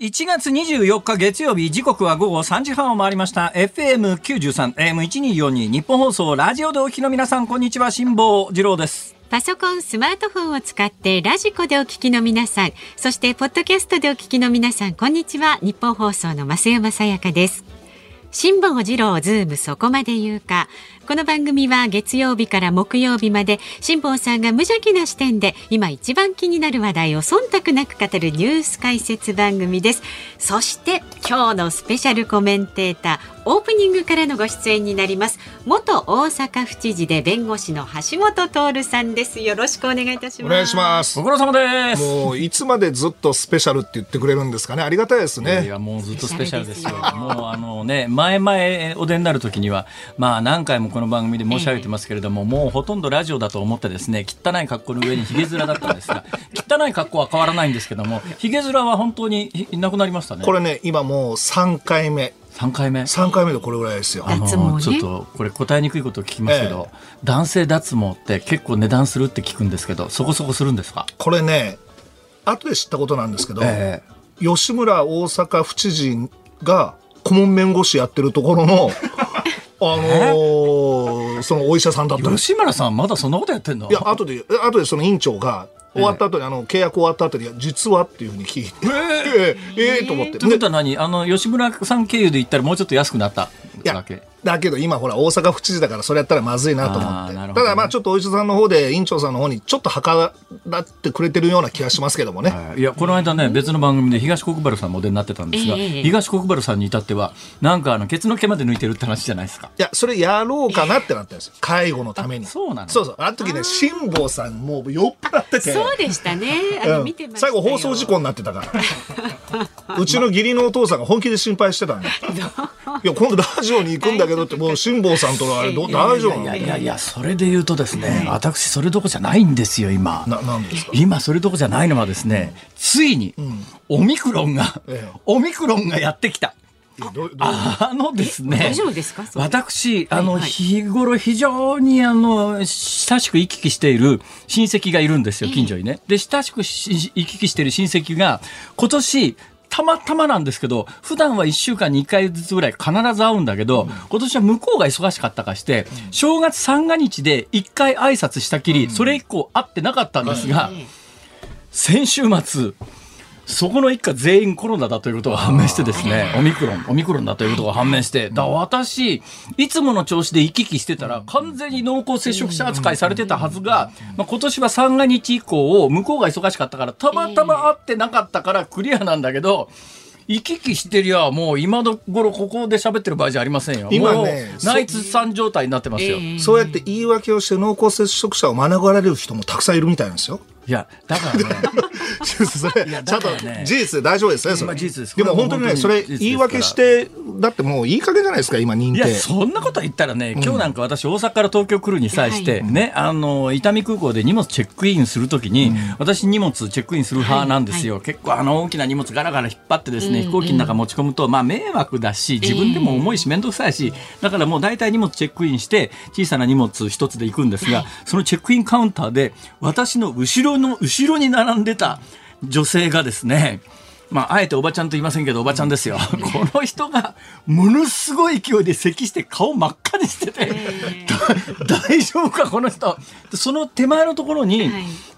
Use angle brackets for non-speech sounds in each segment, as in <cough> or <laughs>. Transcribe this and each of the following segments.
1月24日月曜日時刻は午後3時半を回りました FM93 AM1242 日本放送ラジオでお聞きの皆さんこんにちは辛坊治郎ですパソコン、スマートフォンを使ってラジコでお聞きの皆さん、そしてポッドキャストでお聞きの皆さん、こんにちは。ニッポン放送の増山さやかです。辛坊治郎ズームそこまで言うか。この番組は月曜日から木曜日まで辛坊さんが無邪気な視点で今一番気になる話題を忖度なく語るニュース解説番組です。そして今日のスペシャルコメンテーターオープニングからのご出演になります。元大阪府知事で弁護士の橋下徹さんです。よろしくお願いいたします。お願いします。ご苦労様ですもういつまでずっとスペシャルって言ってくれるんですかねありがたいですね。いやもうずっとスペシャルですよ。もうあのね前々お出になる時にはまあ何回もここの番組で申し上げてますけれども、えー、もうほとんどラジオだと思ってですね汚い格好の上にひげ面だったんですが <laughs> 汚い格好は変わらないんですけどもひげ面は本当にいなくなりましたね。これね今もう3回目。3回目？3回目でこれぐらいですよ。あの、ね、ちょっとこれ答えにくいことを聞きますけど、えー、男性脱毛って結構値段するって聞くんですけどそこそこするんですか？これね後で知ったことなんですけど、えー、吉村大阪府知事が顧問弁護士やってるところのあのー、そのお医者さんだった吉村さんまだそんなことやってんの？いや後で後でその院長が終わった後に、あの契約終わった後に実はっていうふうに聞いて。ええ。<laughs> えー、と思って。ということは何？あの吉村さん経由で言ったらもうちょっと安くなったわけだけど今ほら大阪府知事だからそれやったらまずいなと思って、ね、ただまあちょっとお医者さんの方で院長さんの方にちょっと計らってくれてるような気がしますけどもね、はい、いやこの間ね別の番組で東国原さんモデルになってたんですが、えー、東国原さんに至ってはなんかあのケツの毛まで抜いてるって話じゃないですか。いやそれやろうかなってなったんですよ。介護のために。そうなの？そうそう。あの時ね辛坊さんもう酔っ払ってて。そうでしたね。あの、見てまし最後放送事故になってたから。<laughs> うちの義理のお父さんが本気で心配してたんだいや今度ラジオに行くんだけどってもう辛坊坊さんとのあれど大丈夫いやいやいやそれで言うとですね、私それどこじゃないんですよ今。ななんですか？今それどこじゃないのはですね、ついに、オミクロンが、オミクロンがやってきた。あのですね、大丈夫ですか？私、あの、日頃非常にあの、親しく行き来している親戚がいるんですよ、近所にね。で、親しく行き来している親戚が、今年、たまたまなんですけど、普段は1週間に1回ずつぐらい必ず会うんだけど、うん、今年は向こうが忙しかったかして、うん、正月三が日で1回挨拶したきり、うん、それ以降会ってなかったんですが、先週末、そこの一家全員コロナだということが判明してですね、オミクロン、オミクロンだということが判明して、だ私、いつもの調子で行き来してたら、完全に濃厚接触者扱いされてたはずが、まあ、今年は三が日以降、向こうが忙しかったから、たまたま会ってなかったからクリアなんだけど、行き来してりゃもう今の頃ここで喋ってる場合じゃありませんよ。今ね、内通産状態になってますよ、そうやって言い訳をして濃厚接触者を免れる人もたくさんいるみたいなんですよ。いや、だからね。<laughs> それ、ちゃんと事実で大丈夫ですね、それ。事実です。でも本当にね、それ言い訳して、だってもういい加減じゃないですか、今認定。いや、そんなこと言ったらね、今日なんか私大阪から東京来るに際して、ね、あの、伊丹空港で荷物チェックインするときに、私荷物チェックインする派なんですよ。結構あの大きな荷物ガラガラ引っ張ってですね、飛行機の中持ち込むと、まあ迷惑だし、自分でも重いし面倒くさいし、だからもう大体荷物チェックインして、小さな荷物一つで行くんですが、そのチェックインカウンターで、私の後ろの後ろに並んでた女性がですね、まあ、あえておばちゃんと言いませんけど、おばちゃんですよ。この人が、ものすごい勢いで咳して顔真っ赤にしてて、<laughs> 大丈夫か、この人。その手前のところに、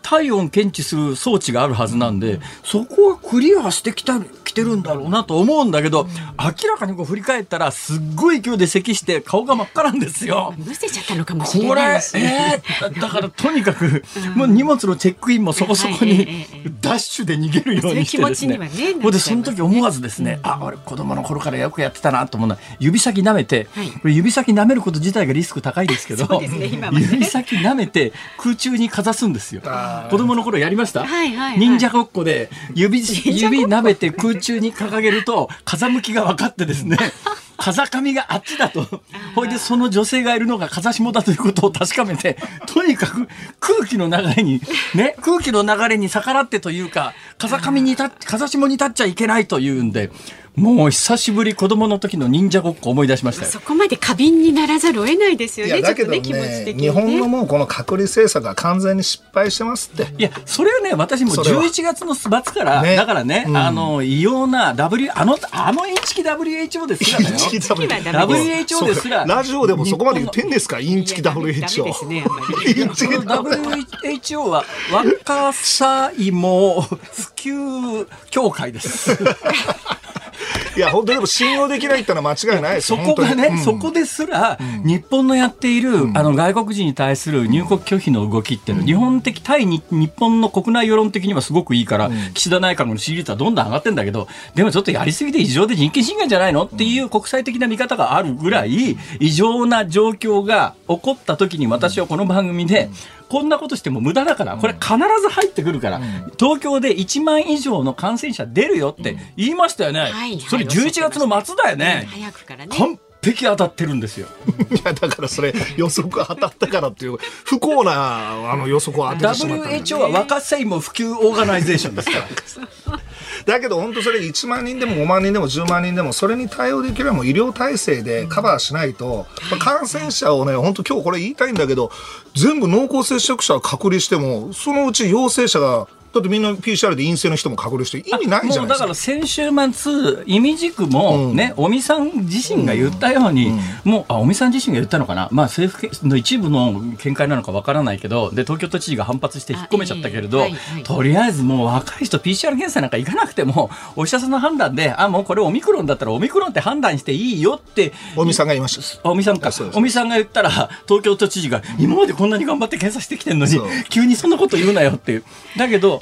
体温検知する装置があるはずなんで、そこはクリアしてきた、来来てるんだろうなと思うんだけど、明らかにこう振り返ったら、すっごい勢いで咳して顔が真っ赤なんですよ。むせちゃったのかもしれこれないし、、えーだからとにかく、もう荷物のチェックインもそこそこにえダッシュで逃げるようにしてですね。そういう気持ちにはねほんで、その時思わずですね、あ、俺子供の頃からよくやってたなと思うのは、指先舐めて、はい。これ指先舐めること自体がリスク高いですけど、指先舐めて空中にかざすんですよ。子供の頃やりました、はいはいはい。忍者ごっこで指、指舐めて空中に掲げると、風向きが分かってですね、<laughs> 風上があっちだと。ほいで、その女性がいるのが風下だということを確かめて、とにかく空気の流れに、ね、空気の流れに逆らってというか、風上に立っ、風下に立っちゃいけないというんで、もう久しぶり子供の時の忍者ごっこ思い出しましたよ。そこまで過敏にならざるを得ないですよね。いやだけどちょっとね気持ちね的に、ね。日本のもうこの隔離政策は完全に失敗してますって。いや、それはね、私もそれは11月の末から、ねだからね、うんあの、異様な W、あの、あのインチキ WHO ですらだよ。WHO ですらラジオでもそこまで言ってんですか？インチキダメ WHO インチキ WHO は若さ芋普及協会です。<laughs> いや本当でも信用できないってのは間違いないそこがね、本当に。そこですら、日本のやっている、あの外国人に対する入国拒否の動きっていうのは、日本的対に日本の国内世論的にはすごくいいから、岸田内閣の支持率はどんどん上がってんだけど、でもちょっとやりすぎて異常で人権侵害じゃないのっていう国際的な見方があるぐらい、異常な状況が起こった時に私はこの番組で、こんなことしても無駄だから、これ必ず入ってくるから、東京で1万以上の感染者出るよって言いましたよね。はいそれ11月の末だよね。早くからね。完璧当たってるんですよ。<laughs> いやだからそれ予測当たったからっていう不幸なあの予測を当ててしまったんだ WHO は若さ普及オーガナイゼーションですから。<laughs> だけど本当それ1万人でも5万人でも10万人でもそれに対応できるのはもう医療体制でカバーしないと、まあ感染者をね本当今日これ言いたいんだけど全部濃厚接触者を隔離してもそのうち陽性者がだってみんな PCR で陰性の人も隔離して意味ないじゃないですか。から先週末、意味軸もね、尾身さん自身が言ったように、もう、あ、尾身さん自身が言ったのかな、まあ政府の一部の見解なのかわからないけど、で、東京都知事が反発して引っ込めちゃったけれど、はいはいとりあえずもう若い人 PCR 検査なんか行かなくても、お医者さんの判断で、あ、もうこれオミクロンだったらオミクロンって判断していいよって、尾身さんが言いました。あ尾身さんか。尾身さんが言ったら東京都知事が今までこんなに頑張って検査してきてるのに急にそんなこと言うなよっていう。だけど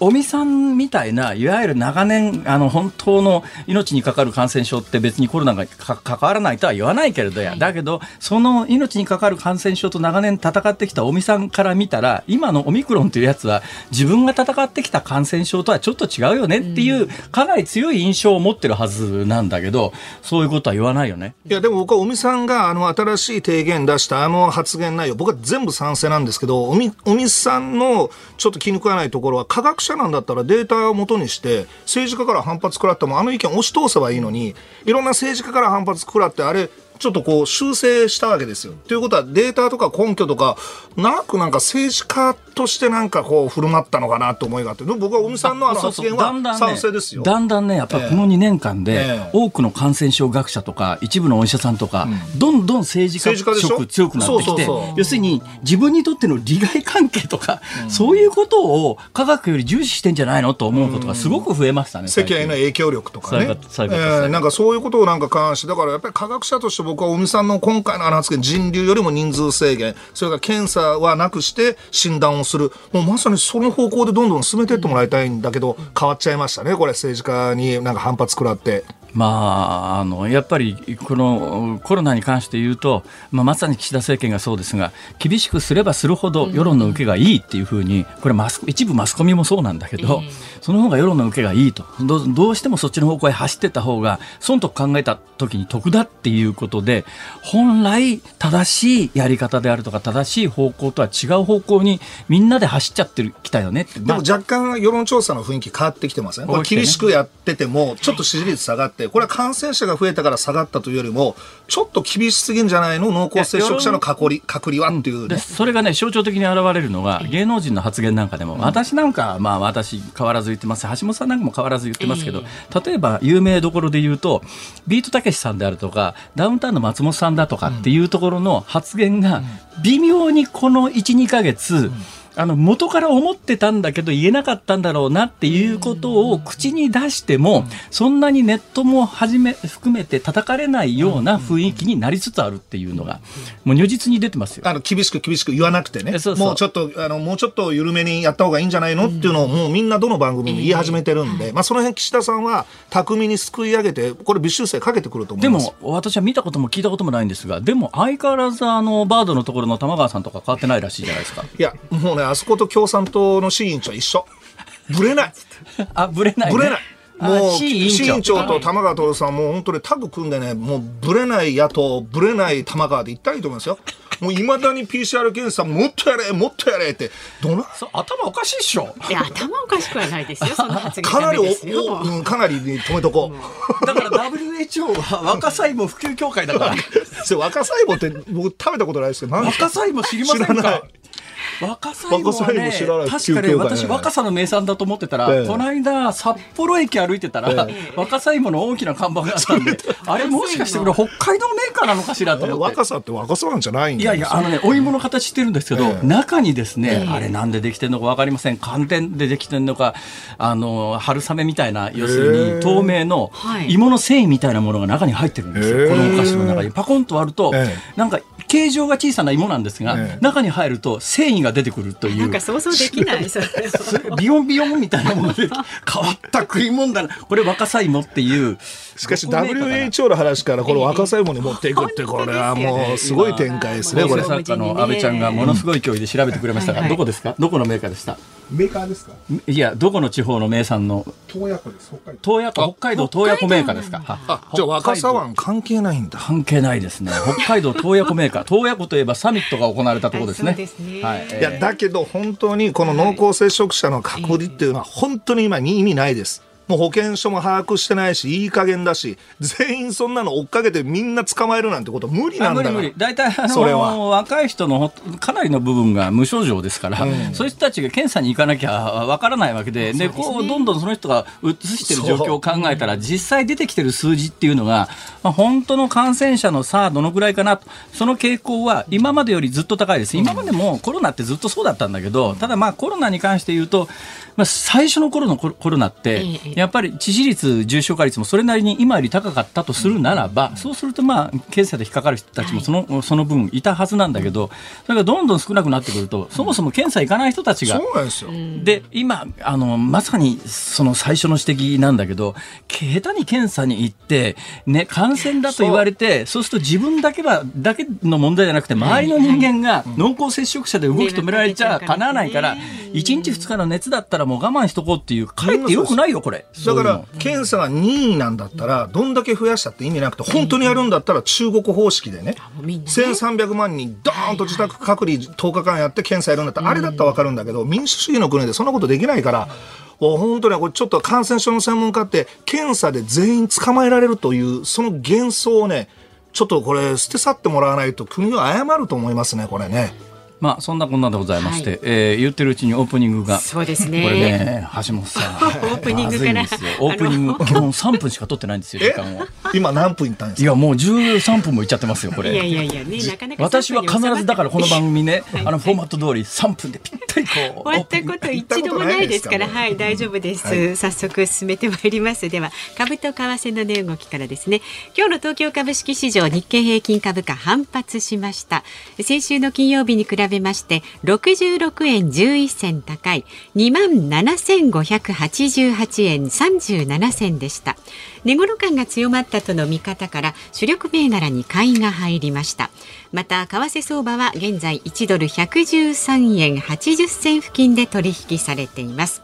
尾身さんみたいないわゆる長年あの本当の命にかかる感染症って別にコロナがか関わらないとは言わないけれどや、だけどその命にかかる感染症と長年戦ってきた尾身さんから見たら今のオミクロンというやつは自分が戦ってきた感染症とはちょっと違うよねっていうかなり強い印象を持ってるはずなんだけどそういうことは言わないよね。いやでも僕は尾身さんがあの新しい提言出したあの発言内容僕は全部賛成なんですけど尾身尾身さんのちょっと気に食わないところは科学者なんだったらデータをもとにして政治家から反発食らってもあの意見押し通せばいいのにいろんな政治家から反発食らってあれちょっとこう修正したわけですよ。ということはデータとか根拠とかなくなんか政治家としてなんかこう振る舞ったのかなと思いがあって僕は尾身さんの発言はだんだんね賛成ですよ。だんだんね、やっぱりこの2年間で、ええ。多くの感染症学者とか、一部のお医者さんとか、どんどん政治家色強くなってきてそうそうそう、要するに自分にとっての利害関係とか、そういうことを科学より重視してんじゃないのと思うことがすごく増えましたね。世間への影響力とかね。えーなんかそういうことをなんか関してだからやっぱり科学者として僕は尾身さんの今回の発言人流よりも人数制限それから検査はなくして診断をするもうまさにその方向でどんどん進めていってもらいたいんだけど変わっちゃいましたねこれ政治家になんか反発食らって。まあ、あのやっぱりこのコロナに関して言うと、まあ、まさに岸田政権がそうですが厳しくすればするほど世論の受けがいいっていうふうにこれマス一部マスコミもそうなんだけど、その方が世論の受けがいいと。どうどうしてもそっちの方向へ走ってった方が損と考えた時に得だっていうことで本来正しいやり方であるとか正しい方向とは違う方向にみんなで走っちゃってるきたよねって、でも若干世論調査の雰囲気変わってきてません、これ厳しくやっててもちょっと支持率下がってこれは感染者が増えたから下がったというよりもちょっと厳しすぎんじゃないの？濃厚接触者の隔離隔離はっていうね。でそれがね象徴的に現れるのが芸能人の発言なんかでも、私なんかまあ私変わらず言ってます。橋本さんなんかも変わらず言ってますけど、例えば有名どころで言うとビートたけしさんであるとかダウンタウンの松本さんだとかっていうところの発言が微妙にこの12か月、あの元から思ってたんだけど言えなかったんだろうなっていうことを口に出しても、そんなにネットもはじめ含めて叩かれないような雰囲気になりつつあるっていうのが、もう如実に出てますよ。あの厳しく厳しく言わなくてね。そうそう。もうちょっとあのもうちょっと緩めにやった方がいいんじゃないのっていうのをもうみんなどの番組も言い始めてるんで、まあ、その辺岸田さんは巧みにすくい上げてこれ微修正かけてくると思でいます。も私は見たことも聞いたこともないんですがでも相変わらずあのバードのところの玉川さんとか変わってないらしいじゃないですか。いやもうねあそこと共産党の市委員長一緒。ぶれ <laughs> ない。あぶれない、ね、ぶれない。あもう市委員長。市委員長と玉川徹さんも本当にタッグ組んでねもうぶれない野党ぶれない玉川でいったらいいと思いますよ。もういまだに PCR 検査もっとやれもっとやれって。どな頭おかしいっしょ。いや頭おかしくはないですよ <laughs> その発言かなりおお、うん、かなりに止めとこう、だから WHO は若細胞普及協会だから。<laughs> 若細胞って僕食べたことないですけど何若細胞知りませんか？若細胞はね確かね普及協会私若さの名産だと思ってたら、ええ。この間札幌駅歩いてたら、え若細胞の大きな看板があったんで <laughs> あれもしかしてこれ北海道メーカーなのかしらと思って。若さって若さなんじゃないんだいやいや、あのね、お芋の形してるんですけど、ええ。中にですね、あれなんでできてるのかわかりません。寒天でできてるのか、あの、春雨みたいな、要するええ。に透明のはい。芋の繊維みたいなものが中に入ってるんですよ。ええ。このお菓子の中に。パコンと割ると、ええ。なんか、形状が小さな芋なんですが、ええ。中に入ると繊維が出てくるという。なんか。想像できないそれ。<laughs> ビヨンビヨンみたいなもので <laughs> 変わった食い物だな。これ若さ芋っていう。しかし WHO の話からこの若さ芋に持っていくってこれはもうすごい展開ですねこれ。構成作家の安倍ちゃんがものすごい勢いで調べてくれましたが、はいはい。どこですか？どこのメーカーでした？メーカーですか？いや、どこの地方の名産の洞爺湖です。北海道。東野湖、北海道東野湖メーカーですか？あじゃあ若さ湾関係ないんだ。関係ないですね。北海道東野湖メーカー。東野湖といえばサミットが行われたところですねはい。いやだけど本当にこの濃厚接触者の隔離っていうのは本当に今に意味ないです。もう保健所も把握してないしいい加減だし全員そんなの追っかけてみんな捕まえるなんてこと無理なんだから。あ無理無理。大体あの若い人のほかなりの部分が無症状ですから、そういう人たちが検査に行かなきゃわからないわけで、でこうどんどんその人が移してる状況を考えたら、実際出てきてる数字っていうのが、まあ、本当の感染者の差どのぐらいかなと、その傾向は今までよりずっと高いです。今までもコロナってずっとそうだったんだけど、ただまあコロナに関して言うと、まあ、最初の頃のコロコロナってええ、やっぱり致死率、重症化率もそれなりに今より高かったとするならば、そうするとまあ、検査で引っかかる人たちもその,、その分いたはずなんだけど、それがどんどん少なくなってくると、そもそも検査行かない人たちがそう、なんですよ。で、今、あの、まさにその最初の指摘なんだけど、下手に検査に行って、ね、感染だと言われて、そうすると自分だけは、だけの問題じゃなくて、周りの人間が濃厚接触者で動き止められちゃかなわないから、1日2日の熱だったらもう我慢しとこうっていう、かえってよくないよ、これ。だから検査が任意なんだったらどんだけ増やしたって意味なくて本当にやるんだったら中国方式でねもうみんなね1300万人ドーンと自宅隔離10日間やって検査やるんだったらあれだったら分かるんだけど民主主義の国でそんなことできないから。もう本当にこれちょっと感染症の専門家って検査で全員捕まえられるというその幻想をねちょっとこれ捨て去ってもらわないと国は謝ると思いますねこれね。まあ、そんなこんなでございまして、はいえー言ってるうちにオープニングが。そうですねこれね、橋本さん。<laughs> オープニングからオープニング、<laughs> 基本3分しか取ってないんですよ、時え間を。今何分いったんですか？いや、もう13分もいっちゃってますよ、これ。いやいやいやねなかなか私は必ずだからこの番組ね、はいあのフォーマット通り3分でぴったりこう。終わったこと一度もないですから、はい、大丈夫です、早速進めてまいります。では、株と為替の値動きからですね。今日の東京株式市場日経平均株価反発しました。先週の金曜日に比べべまして、66円11銭高い27,588円37銭でした。値頃感が強まったとの見方から主力銘柄に買いが入りました。また為替相場は現在1ドル113円80銭付近で取引されています。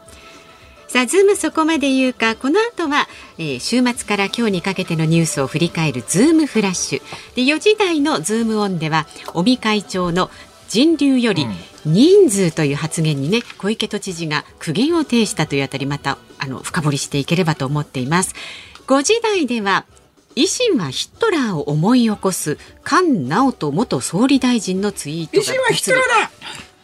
さあ、ズームそこまで言うか、この後は、えー週末から今日にかけてのニュースを振り返るズームフラッシュ。で、4時台のズームオンでは、尾身会長の人流より人数という発言にね、小池都知事が苦言を呈したというあたり、また、あの、深掘りしていければと思っています。5時台では、維新はヒトラーを思い起こす菅直人元総理大臣のツイートが維新はヒトラーだ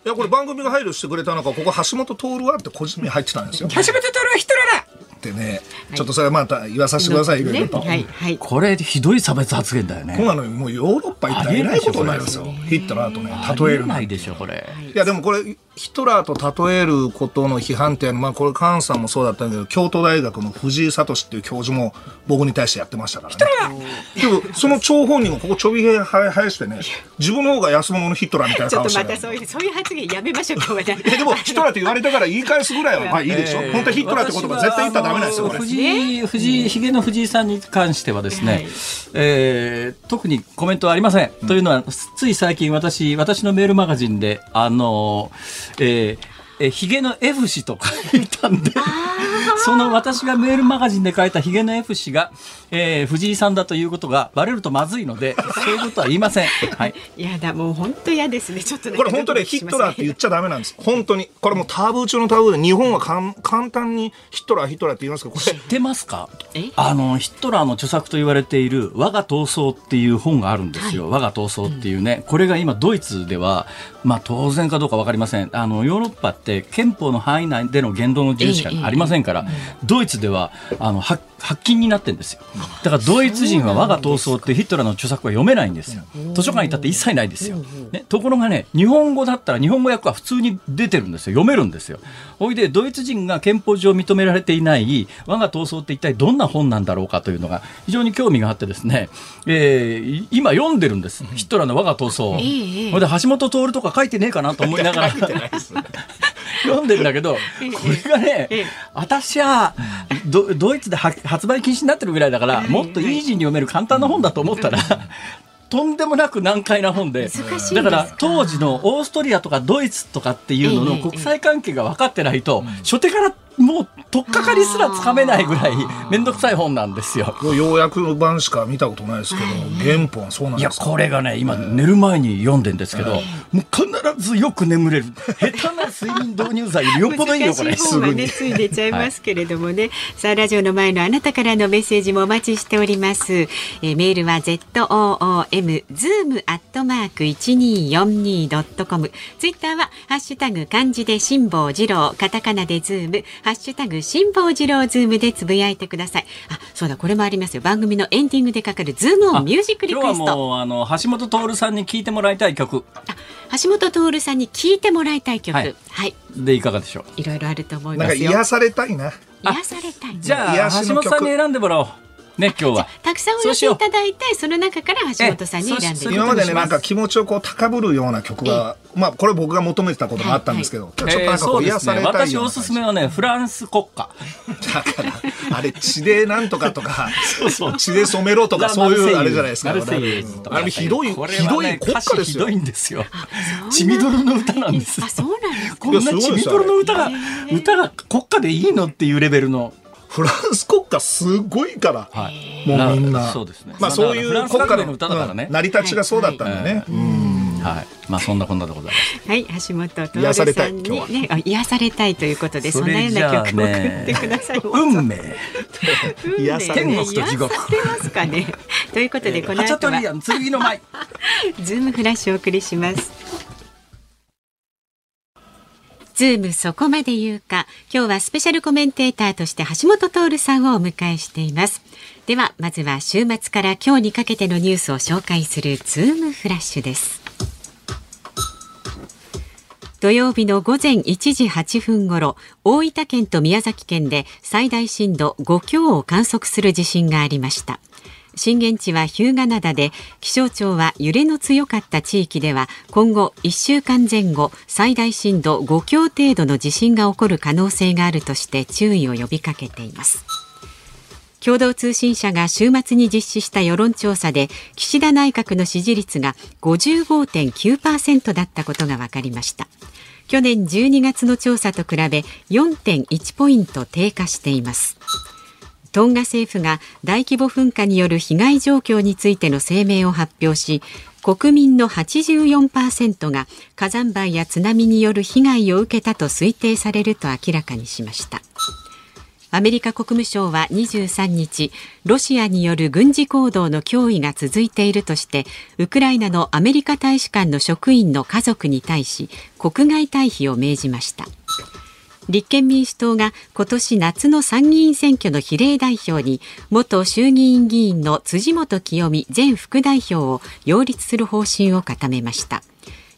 いやこれ番組が配慮してくれたのかここ橋本徹はって個人名入ってたんですよ。初めて取るはヒトラーだってね、ちょっとそれまた言わさせてください、いろいろと。はい、はい。これひどい差別発言だよね。こうなのにもうヨーロッパ行ったらえらいことになるんですよ。ヒットラーとね、例えるなてなんいでしょ、これ。いやでもこれヒトラーと例えることの批判っていうのは、まあ、これ、菅さんもそうだったんだけど、京都大学の藤井聡っていう教授も僕に対してやってましたからね。でも、その張本人もここちょびへ生やしてね、自分の方が安物のヒトラーみたいなちょっ顔してねとまたそういうそういう発言やめましょう今日はえでも、ヒトラーって言われたから言い返すぐらいは、まあいいでしょ。本当はヒトラーって言葉絶対言ったらダメなんですよ、これ。藤井、藤井、ひげの藤井さんに関してはですね、はいえー特にコメントはありません。というのは、つい最近私、私のメールマガジンで、あの、えーえー、ヒゲの F 氏と書いたんで、その私がメールマガジンで書いたヒゲの F 氏が、えー藤井さんだということがバレるとまずいので、そういうことは言いません。はい。いやだもう本当嫌ですね。ちょっとこれ本当ね、ヒットラーって言っちゃダメなんです。本当に。これもうタブー中のタブーで、日本はかん簡単にヒットラー、ヒットラーって言いますけど、これ。知っ、てますか？え？あのヒットラーの著作と言われている「我が闘争」っていう本があるんですよ、我が闘争っていうね、これが今ドイツでは、まあ、当然かどうか分かりません。あのヨーロッパって憲法の範囲内での言動の自由しかありませんから、ドイツではあの発発禁になってるんですよ。だからドイツ人は我が闘争ってヒットラーの著作は読めないんですよ。図書館に行ったって一切ないですよ、ね、ところがね日本語だったら日本語訳は普通に出てるんですよ。読めるんですよほいでドイツ人が憲法上認められていない我が闘争って一体どんな本なんだろうかというのが非常に興味があってですね、えーい今読んでるんです。ヒットラーの我が闘争、ええほいで橋本徹とか書いてねえかなと思いながら。<laughs> 読んでるんだけど、これがね、ええ。私はドドイツでは発売禁止になってるぐらいだから、もっとイージーに読める簡単な本だと思ったら、とんでもなく難解な本で、だから当時のオーストリアとかドイツとかっていうののええ国際関係が分かってないと、初手からもう取っかかりすらつかめないぐらい面倒くさい本なんですよ。ようやく版しか見たことないですけど、原本はそうなんいや、ですか？これがね、今、寝る前に読んでんですけど、もう必ずよく眠れる。下手な睡眠導入剤よっぽどいいよ、これ。難しい方がねつい出ちゃいますけれどもね、<laughs> さあラジオの前のあなたからのメッセージもお待ちしております、えーメールは ZOOM zoom アットマーク 1242.com ツイッターはハッシュタグ漢字で辛坊治郎カタカナでズームハッシュタグ辛坊治郎ズームでつぶやいてください。あそうだこれもありますよ。番組のエンディングでかかるズームオンミュージックリクエスト。今日はもう、あの、橋本徹さんに聞いてもらいたい曲。あ橋本徹さんに聞いてもらいたい曲。ははい。い、でいかがでしょう？いろいろあると思いなんますよ。か癒されたいな。癒されたいじゃあ、橋本さんに選んでもらおう。ね、今日は。たくさんお寄せいただいてその中から橋本さんに選んでいただきそう今までね、なんか気持ちをこう高ぶるような曲が、まあこれ僕が求めてたこともあったんですけど、ちょっとなんかこう癒されたい私おすすめはね、フランス国歌。だから、あれ血でなんとかとか、血で染めろとかそういうあれじゃないですか。あれひどい、これひどい国歌ですよひどい。んですよ。血みどろの歌なんですよあ。そうなんですかこんなちびとろの歌が歌が国歌でいいのっていうレベルの。フランス国歌すごいから。はい。もうみんな。そうですね。まあそういうフランス国歌の歌だからねうん。成り立ちがそうだったんだね。うんはい。まあそんなこんなでございます。はい橋本徹癒されたさんにねあ癒されたいということでそんなような曲を送ってください運命。運命癒され天国と地獄癒されますかねということでこのハチャ後はトリアン剣の舞。<laughs> ズームフラッシュをお送りします。ズームそこまで言うか。今日はスペシャルコメンテーターとして橋本徹さんをお迎えしています。では、まずは週末から今日にかけてのニュースを紹介するズームフラッシュです。土曜日の午前1時8分ごろ、大分県と宮崎県で最大震度5強を観測する地震がありました。震源地は日向灘で気象庁は揺れの強かった地域では今後1週間前後最大震度5強程度の地震が起こる可能性があるとして注意を呼びかけています。共同通信社が週末に実施した世論調査で岸田内閣の支持率が55.9%だったことが分かりました。去年12月の調査と比べ4.1ポイント低下しています。トンガ政府が大規模噴火による被害状況についての声明を発表し国民の84%が火山灰や津波による被害を受けたと推定されると明らかにしました。アメリカ国務省は23日ロシアによる軍事行動の脅威が続いているとしてウクライナのアメリカ大使館の職員の家族に対し国外退避を命じました。立憲民主党が今年夏の参議院選挙の比例代表に元衆議院議員の辻元清美前副代表を擁立する方針を固めました。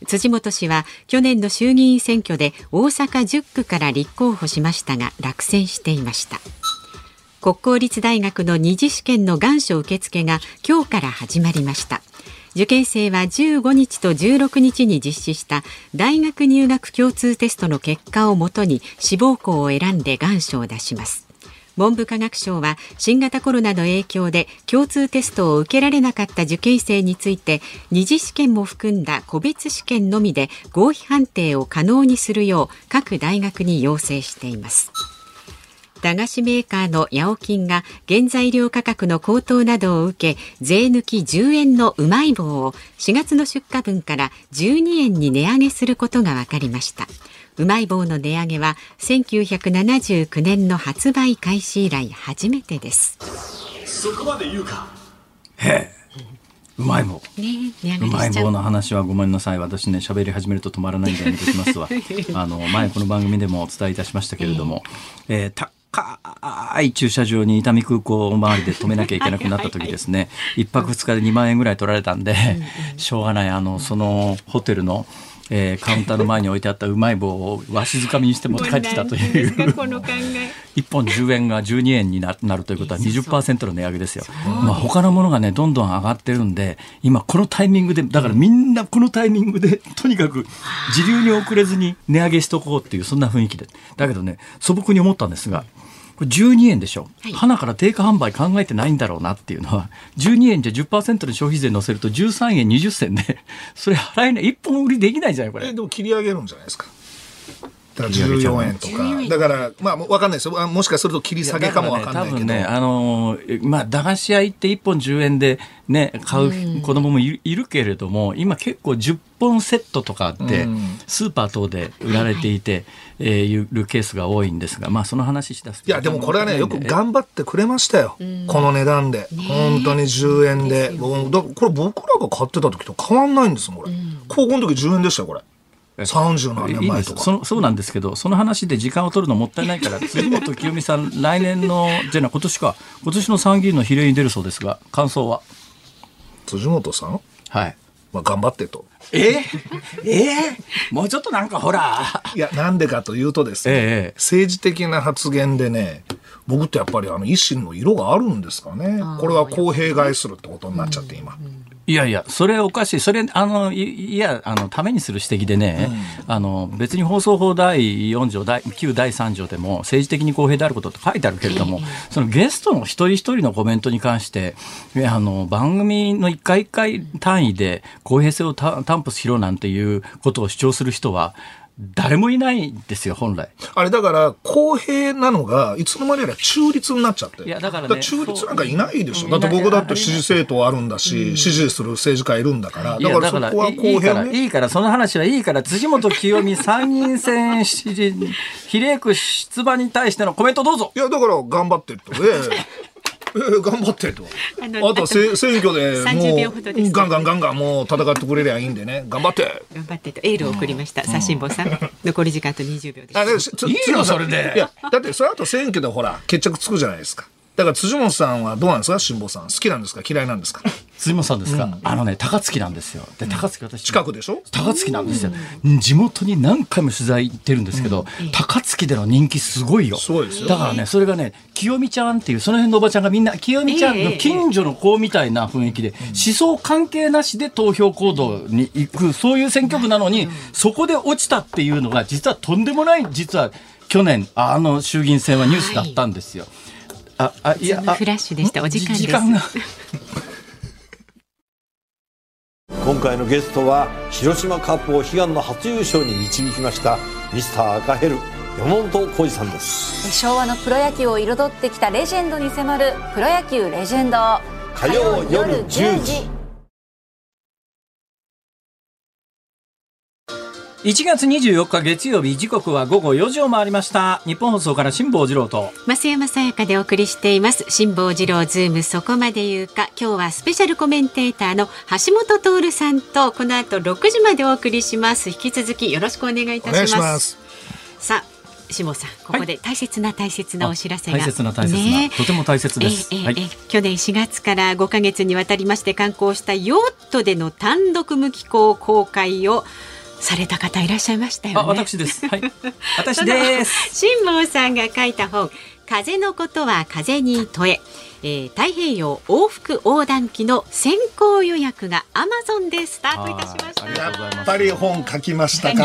辻元氏は去年の衆議院選挙で大阪10区から立候補しましたが落選していました。国公立大学の二次試験の願書受付が今日から始まりました。受験生は15日と16日に実施した大学入学共通テストの結果をもとに志望校を選んで願書を出します。文部科学省は新型コロナの影響で共通テストを受けられなかった受験生について二次試験も含んだ個別試験のみで合否判定を可能にするよう各大学に要請しています。駄菓子メーカーのヤオキンが原材料価格の高騰などを受け税抜き10円のうまい棒を4月の出荷分から12円に値上げすることが分かりました。うまい棒の値上げは1979年の発売開始以来初めてです。そこまで言うか。へえ。うまい棒、ね、う。まい棒の話はごめんなさい。私ね喋り始めると止まらないんでやめてきますわ。<laughs> あの前この番組でもお伝えいたしましたけれども、えー、た高い駐車場に伊丹空港周りで止めなきゃいけなくなった時ですね。一泊二日で2万円ぐらい取られたんで、しょうがない。あのそのホテルのえー、カウンターの前に置いてあったうまい棒をわしづかみにして持って帰ってきたという1本10円が12円になるということは20%の値上げですよ。まあ、他のものがねどんどん上がってるんで今このタイミングでだからみんなこのタイミングで <laughs> とにかく時流に遅れずに値上げしとこうっていうそんな雰囲気でだけどね素朴に思ったんですが。これ12円でしょ、はい、花から定価販売考えてないんだろうなっていうのは、<laughs> 12円じゃ10%の消費税乗せると13円20銭で、<laughs> それ払えない、一本売りできないじゃないこれ。え、でも切り上げるんじゃないですか。だから14円とか。だから、まあ、わかんないですよ。もしかすると切り下げかもわかんないけど。多分ね、あのー、まあ、駄菓子屋行って1本10円でね、買う子供もいるけれども、今結構10本セットとかって、スーパー等で売られていて、えー、いうケースが多いんですが、まあ、その話しだすいや、でもこれはね、よく頑張ってくれましたよ。この値段で。本当に10円で。これ僕らが買ってた時と変わんないんですこれ。高校の時10円でしたよ、これ。30何年前とか。そそうなんですけどその話で時間を取るのもったいないから <laughs> 辻元清美さん来年のじゃな今年か。今年の参議院の比例に出るそうですが感想は？辻元さん？はいまあ、頑張ってと。え？え？えもうちょっとなんかほら。いや、なんでかというとですね、え政治的な発言でね、僕ってやっぱりあの維新の色があるんですかね。これは公平害するってことになっちゃって今。いやいや、それおかしい。それ、あの、いや、あの、ためにする指摘でね、うん、あの、別に放送法第4条、第旧第3条でも政治的に公平であることって書いてあるけれども、そのゲストの一人一人のコメントに関して、あの、番組の一回一回単位で公平性を担保しろなんていうことを主張する人は、誰もいないんですよ、本来。あれ、だから、公平なのが、いつの間にか中立になっちゃって。いや、だからね。中立なんかいないでしょ。だって僕だって支持政党あるんだし、支持する政治家いるんだから。だからそこは公平、ね、いいから、その話はいいから、辻元清美参議院選支持、<laughs> 比例区出馬に対してのコメントどうぞ。いや、だから頑張ってってね。<laughs> えー、頑張ってと。ああとせ選挙でもうガンガンガンガンもう戦ってくれりゃいいんでね。頑張って。頑張ってとエールを送りました、さしんぼさん。残り時間と20秒です。あでいいのそれで。いやだってその後選挙でほら決着つくじゃないですかだから辻本さんはどうなんですか？辛坊さん。好きなんですか？嫌いなんですか？辻本さんですか、うん、あのね高槻なんですよ。で高槻私近くでしょ？高槻なんですよ、うん、地元に何回も取材行ってるんですけど、うん、高槻での人気すごいよ。だからねそれがね清美ちゃんっていうその辺のおばちゃんがみんな清美ちゃんの近所の子みたいな雰囲気で、思想関係なしで投票行動に行くそういう選挙区なのに、そこで落ちたっていうのが実はとんでもない実は去年あの衆議院選はニュースだったんですよ。はいあ、あ、いや、フラッシュでした。お時間です。<laughs> 今回のゲストは広島カープを悲願の初優勝に導きましたミスター赤ヘル山本浩二さんです。昭和のプロ野球を彩ってきたレジェンドに迫る「プロ野球レジェンド」火曜夜10時1月24日月曜日時刻は午後4時を回りました。ニッポン放送から辛坊治郎と。増山さやかでお送りしています。辛坊治郎ズームそこまで言うか。今日はスペシャルコメンテーターの橋下徹さんとこの後6時までお送りします。引き続きよろしくお願いいたします。さあ下さんここで大切な大切なお知らせが、大切な大切な、ね、とても大切です、えーえーはい、去年4月から5か月にわたりまして観光したヨットでの単独無寄港公開をされた方いらっしゃいましたよね。あ、私です。はい。<laughs> 私です。辛坊さんが書いた本風のことは風に問ええー太平洋往復横断機の先行予約がアマゾンでスタートいたしました。ありがとうございますやっぱり本書きましたか。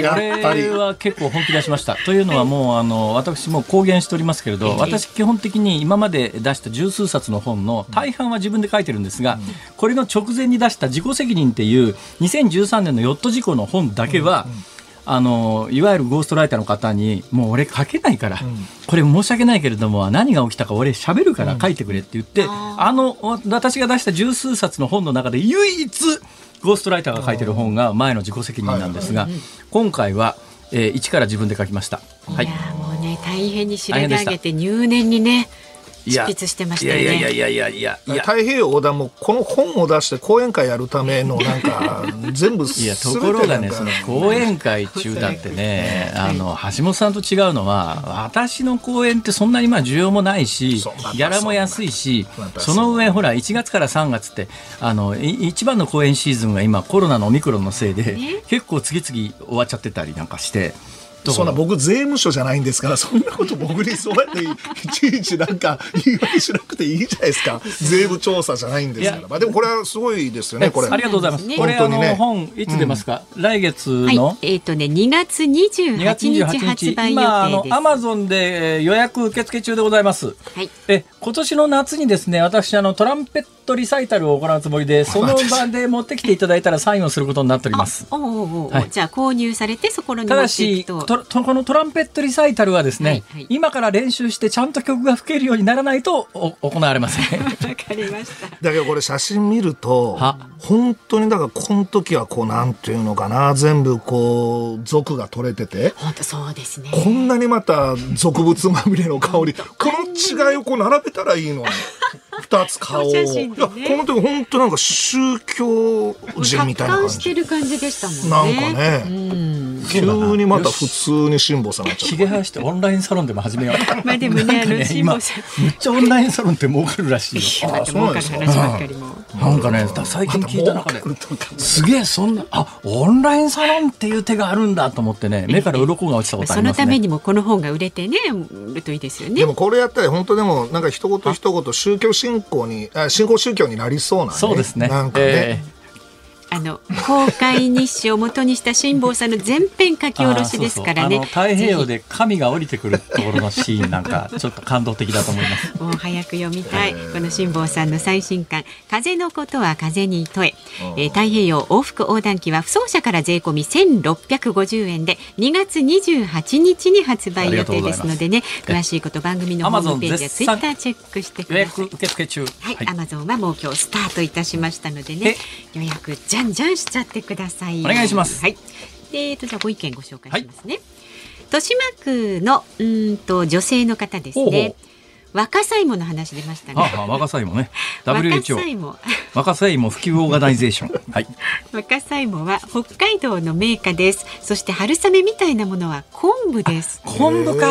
やこっぱりれ。は結構本気出しました。というのはもうあの私も公言しておりますけれど、私基本的に今まで出した十数冊の本の大半は自分で書いてるんですが、これの直前に出した自己責任っていう2013年のヨット事故の本だけは。あのいわゆるゴーストライターの方にもう俺書けないから、これ申し訳ないけれども何が起きたか俺喋るから書いてくれって言って、あの私が出した十数冊の本の中で唯一ゴーストライターが書いてる本が前の自己責任なんですが、今回は、えー一から自分で書きました。はい。いやーもうね大変に調べ上げて入念にね執筆してましたよね。いやいやいやいやいやいや。太平洋横断もこの本を出して講演会やるためのなんか <laughs> 全部いやと全ころがねてなんかその講演会中だってねあの橋本さんと違うのは私の講演ってそんなにまあ需要もないしギャラも安いしまあその上ほら1月から3月ってあのい一番の講演シーズンが今コロナのオミクロンのせいで結構次々終わっちゃってたりなんかして。そんな僕税務署じゃないんですからそんなこと僕にそうやっていちいちなんか言い訳しなくていいじゃないですか。税務調査じゃないんですから。まあでもこれはすごいですよねこれ。ありがとうございます。ねこれあ本当にね。の本いつ出ますか、来月はい。の、えっ、とね2月2 28月日28日。発売予今あの定です。アマゾンでえー予約受付中でございます。はい。え今年の夏にですね私あのトランペットリサイタルを行うつもりで <laughs> その場で持ってきていただいたらサインをすることになっております。おうおうおうはいじゃあ購入されてそこに持ただっていしくと。ととこのトランペットリサイタルはですね、はいはい今から練習してちゃんと曲が吹けるようにならないとお行われません。<laughs> わかりました。だけどこれ写真見るとは本当にだからこの時はこうなんていうのかな全部こう族が取れてて本当そうですね。こんなにまた俗物まみれの香りこの違いをこう並べたらいいのに二つ顔を、お写真いやでねこの時本当なんか宗教人みたいな感達観してじる感じでしたもんね。なんかね、急にまた普通に辛坊さんになっちゃったひげ生やしてオンラインサロンでも始めよう。<laughs> まあでもね辛坊さん。めっちゃオンラインサロンって儲かるらしいよ。また儲かる話ばっかりも。なんかね、最近聞いた中で、すげえ、そんな、あ、オンラインサロンっていう手があるんだと思ってね、目から鱗が落ちたことあそりますね。のためにもこの本が売れてね売るといいですよねで。もこれやったら本当でもなんか一言一言宗教信仰にあ信仰宗教になりそうなねそうですね。なんかね、えあの公開日誌を元にした辛坊さんの全編書き下ろしですからね。太平洋ぜで神が降りてくるところのシーンなんか、ちょっと感動的だと思います。ひ <laughs> もう早く読みたい、この辛坊さんの最新刊「風のことは風に問え」えー太平洋往復横断機は不走者から税込み1650円で2月28日に発売予定ですのでね詳しいこと番組のホームページやツイッターチェックしてく予ださい約。受付中。はい、アマゾンはもう今日スタートいたしましたのでね予約じゃんじゃんしちゃってくださいお願いします。はい。でえーとじゃあご意見ご紹介しますね、豊島区のうーんと女性の方ですほうほね若さ芋の話出ましたね。ああ、若さいもね。若 WHO さ。芋若さいも普及オーガナイゼーション。はい。<laughs> 若さ芋は北海道の銘菓です。そして春雨みたいなものは昆布です。昆布か。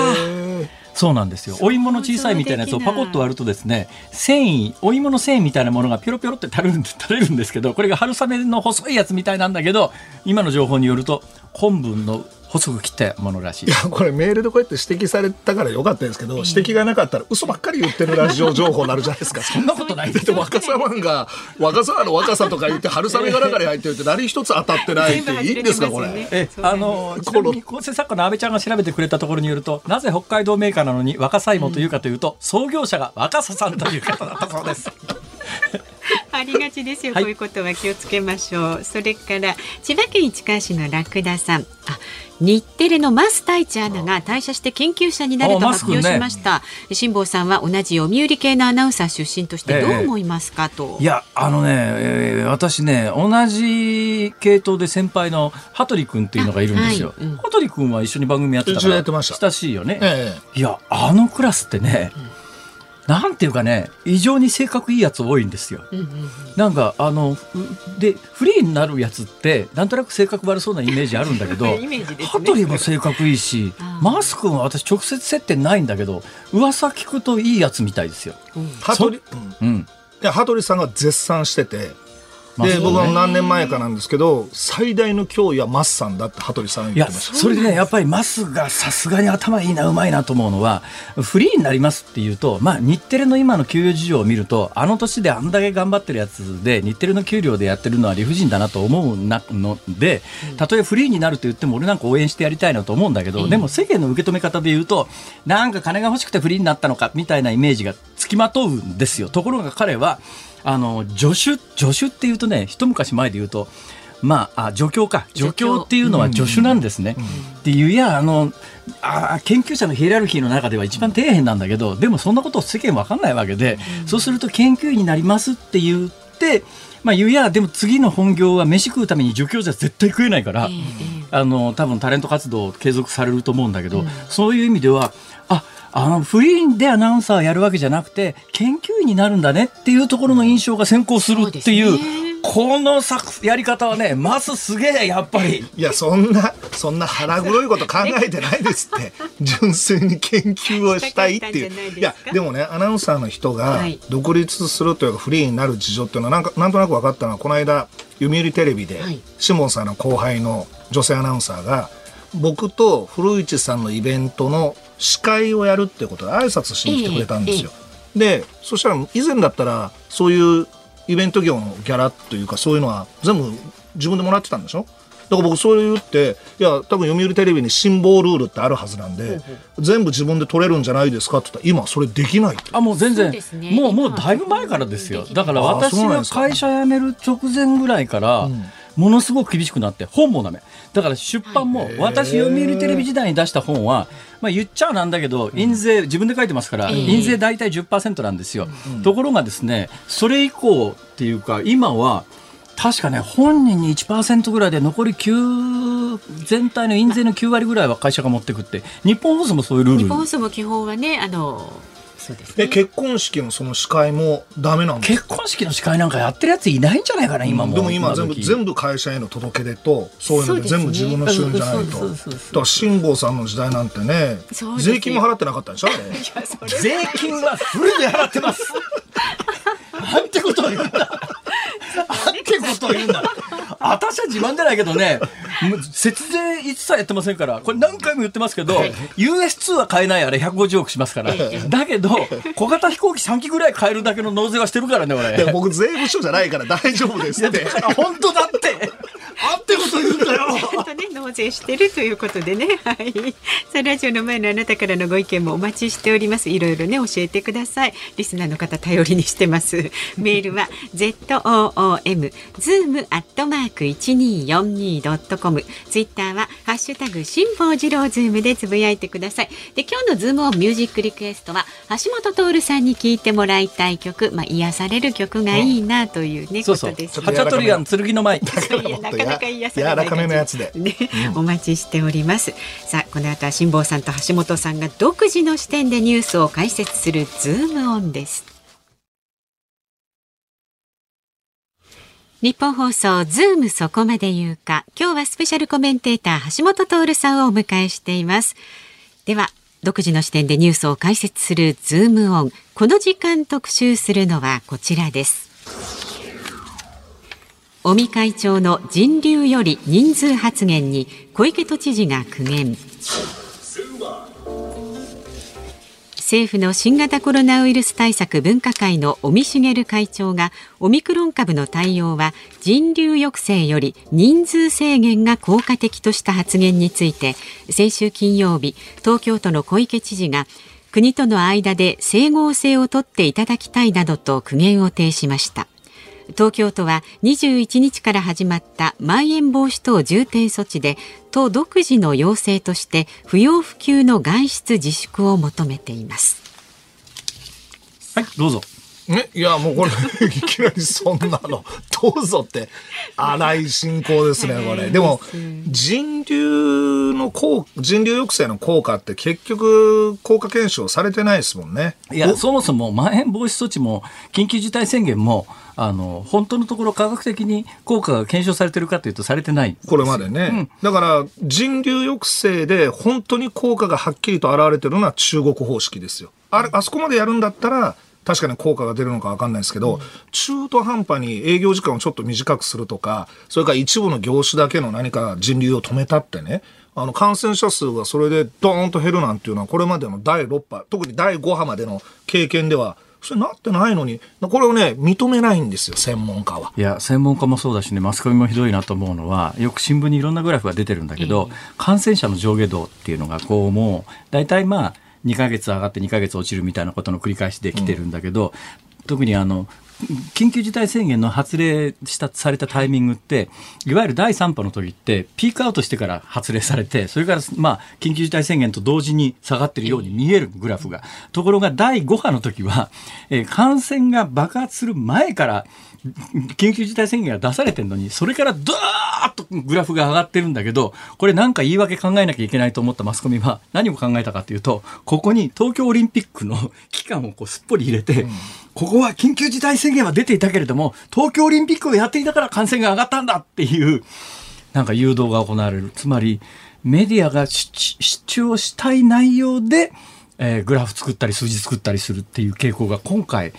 そうなんですよ。お芋の小さいみたいなやつをパコッと割るとですね、繊維、お芋の繊維みたいなものがピョロピョロって垂れるんで <laughs> 垂れるんですけど、これが春雨の細いやつみたいなんだけど、今の情報によると昆布の細く切ったものらしいい。やこれメールでこうやって指摘されたからよかったですけど、指摘がなかったら嘘ばっかり言ってるラジオ情報になるじゃないですか。<laughs> そんなことないですだって若さマンが若さの若さとか言って春雨が中に入ってるって何一つ当たってないっていいんですかこれ。えあのちなみに構成作家の安倍ちゃんが調べてくれたところによるとなぜ北海道メーカーなのに若さ芋というかというと、創業者が若狭さんという方だったそうです。<laughs> ありがちですよ、はい。こういうことは気をつけましょう。それから千葉県市川市のラクダさん。あ日テレの増太一アナが退社して研究者になるとあ発表しました、辛坊さんは同じ読売系のアナウンサー出身としてどう思いますか、と。いやあのね、えー私ね同じ系統で先輩の羽鳥君っていうのがいるんですよ。あはい。うん。羽鳥君は一緒に番組やってたからやってました。親しいよね。えいやあのクラスってね、なんていうかね異常に性格いいやつ多いんですよ。うんうんうん。なんかあのふでフリーになるやつってなんとなく性格悪そうなイメージあるんだけど <laughs> ね羽鳥も性格いいしマス君は私直接接点ないんだけど噂聞くといいやつみたいですよ。え羽鳥、うんうん、いや羽鳥さんが絶賛しててで、僕は何年前かなんですけど、最大の脅威はマスさんだって羽鳥さん言ってました。それでね、やっぱりマスがさすがに頭いいな、うまいなと思うのは、フリーになりますっていうと、まあ、日テレの今の給与事情を見ると、あの年であんだけ頑張ってるやつで、日テレの給料でやってるのは理不尽だなと思うなので、たとえフリーになると言っても、俺なんか応援してやりたいなと思うんだけど、でも世間の受け止め方で言うと、なんか金が欲しくてフリーになったのか、みたいなイメージがつきまとうんですよ。ところが彼は、あの、助手、助手っていうとね、一昔前で言うと、まあ、あ助教か。助教。っていうのは助手なんですね。っていういやあのあ研究者のヒエラルキーの中では一番底辺なんだけどでもそんなこと世間わかんないわけで、そうすると研究員になりますって言って。まあ、言うやでも次の本業は飯食うために助教じゃ絶対食えないから、あの多分タレント活動継続されると思うんだけど、そういう意味ではああのフリーでアナウンサーやるわけじゃなくて研究員になるんだねっていうところの印象が先行するっていうそうねこの作やり方はねマスすげえやっぱり。いや、そんな、そんな腹黒いこと考えてないですって。<laughs> 純粋に研究をしたいっていう。いいや、でもね、アナウンサーの人がはい独立するというか、フリーになる事情っていうのは、なんか、なんとなく分かったのは、この間、読売テレビではい、シモンさんの後輩の女性アナウンサーが、僕と古市さんのイベントの司会をやるってことで挨拶しに来てくれたんですよ。で、そしたら以前だったら、そういうイベント業のギャラというか、そういうのは全部自分でもらってたんでしょ？だから僕それ言って、いや、多分読売テレビに辛抱ルールってあるはずなんで、全部自分で取れるんじゃないですかって言ったら、今それできないって。あもう全然、ね。もうもうだいぶ前からですよ。だからあ私が会社辞める直前ぐらいから、ものすごく厳しくなって本もダメ。だから出版も、私読売テレビ時代に出した本は、まあ、言っちゃなんだけど印税自分で書いてますから、ええ。印税大体10%なんですよ、ところがですねそれ以降っていうか今は確かね本人に1%ぐらいで残り9全体の印税の9割ぐらいは会社が持ってくって日本放送もそういうルール。日本放送も基本はねあのそうですね。え、結婚式のその司会もダメなんです結婚式の司会なんかやってるやついないんじゃないかな今もでも今全部時全部会社への届け出とそういうので全部自分の収入じゃないと。だから辛坊さんの時代なんてね税金も払ってなかったんでしょあれ。<laughs> 税金はフルで払ってます。<laughs> なんてことを言うんだ。<laughs> なんてことを言うんだ。私は自慢じゃないけどね節税一切やってませんからこれ何回も言ってますけど US2 は買えないあれ150億しますから。だけど小型飛行機3機ぐらい買えるだけの納税はしてるからね俺。僕税務署じゃないから大丈夫ですって。だから本当だっててこと言うんだよ。<laughs> ちゃんとね納税してるということでね。<laughs> はい。さあラジオの前のあなたからのご意見もお待ちしております。いろいろね教えてください。リスナーの方頼りにしてます。<laughs> メールは z o o m zoom アットマーク一二四二ドットコム。ツイッターはハッシュタグ辛坊治郎ズームでつぶやいてください。で今日のズームオンミュージックリクエストは橋下徹さんに聞いてもらいたい曲。まあ癒される曲がいいなというね、そうそう。ことです。ハチャトリアン剣の舞いやなかなか癒されない柔らかめのやつで。ね、お待ちしております。さあこの後は辛坊さんと橋下さんが独自の視点でニュースを解説するズームオンです。ニッポン放送ズームそこまで言うか。今日はスペシャルコメンテーター橋下徹さんをお迎えしています。では独自の視点でニュースを解説するズームオン。この時間特集するのはこちらです尾身会長の人流より人数発言に小池都知事が苦言。政府の新型コロナウイルス対策分科会の尾身茂会長がオミクロン株の対応は人流抑制より人数制限が効果的とした発言について先週金曜日東京都の小池知事が国との間で整合性をとっていただきたいなどと苦言を呈しました。東京都は21日から始まったまん延防止等重点措置で都独自の要請として不要不急の外出自粛を求めています。はいどうぞ。ね、いやもうこれ <laughs> いきなりそんなのどうぞって荒い進行ですね <laughs> これ。でも人流の効人流抑制の効果って結局効果検証されてないですもんね。いや、そもそもまん延防止措置も緊急事態宣言も、あの、本当のところ科学的に効果が検証されてるかというとされてない。これまでね、だから人流抑制で本当に効果がはっきりと現れてるのは中国方式ですよ。あれあそこまでやるんだったら確かに効果が出るのか分かんないですけど、中途半端に営業時間をちょっと短くするとか、それから一部の業種だけの何か人流を止めたってね、あの感染者数がそれでドーンと減るなんていうのは、これまでの第6波、特に第5波までの経験では、それなってないのに、これをね、認めないんですよ、専門家は。いや、専門家もそうだしね、マスコミもひどいなと思うのは、よく新聞にいろんなグラフが出てるんだけど、えー、感染者の上下動っていうのが、こう、もう、大体まあ、2ヶ月上がって2ヶ月落ちるみたいなことの繰り返しできてるんだけど、うん、特にあの、緊急事態宣言の発令したされたタイミングって、いわゆる第3波の時って、ピークアウトしてから発令されて、それから、まあ、緊急事態宣言と同時に下がってるように見えるグラフが。ところが、第5波の時は、えー、感染が爆発する前から、緊急事態宣言が出されてるのに、それからドーッとグラフが上がってるんだけど、これなんか言い訳考えなきゃいけないと思ったマスコミは何を考えたかというと、ここに東京オリンピックの期間をこうすっぽり入れて、うん、ここは緊急事態宣言は出ていたけれども、東京オリンピックをやっていたから感染が上がったんだっていう、なんか誘導が行われる。つまり、メディアが主張したい内容で、えー、グラフ作ったり数字作ったりするっていう傾向が今回、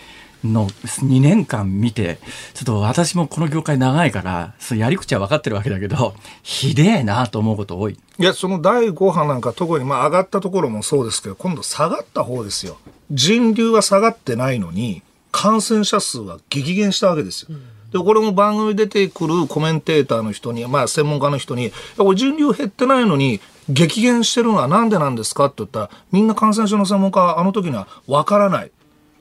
の2年間見て、ちょっと私もこの業界長いから、そのやり口は分かってるわけだけど、ひでえなと思うこと多い。いや、その第5波なんか特にまあ上がったところもそうですけど、今度下がった方ですよ。人流は下がってないのに、感染者数は激減したわけですよ。で、これも番組出てくるコメンテーターの人に、まあ専門家の人に、これ人流減ってないのに、激減してるのはなんでなんですかって言ったら、みんな感染症の専門家はあの時には分からない。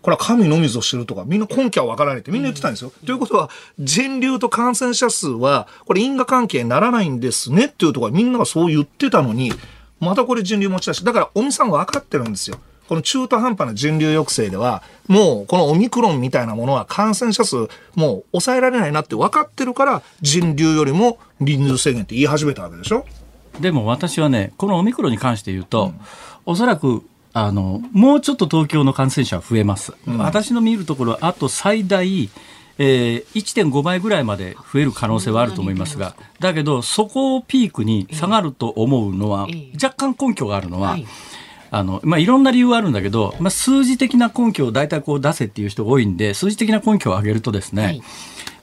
これは神のみぞ知るとか、みんな根拠はわからないってみんな言ってたんですよ。うん、ということは、人流と感染者数は、これ因果関係にならないんですねっていうところはみんながそう言ってたのに、またこれ人流持ち出し。だから、尾身さん分かってるんですよ。この中途半端な人流抑制では、もうこのオミクロンみたいなものは感染者数もう抑えられないなって分かってるから、人流よりも人流制限って言い始めたわけでしょでも私はね、このオミクロンに関して言うと、うん、おそらくあの、もうちょっと東京の感染者は増えます。うん、私の見るところ、あと最大、えー、1.5倍ぐらいまで増える可能性はあると思いますが、だけど、そこをピークに下がると思うのは、若干根拠があるのは、あの、まあ、いろんな理由はあるんだけど、まあ、数字的な根拠を大体こう出せっていう人が多いんで、数字的な根拠を挙げるとですね、はい。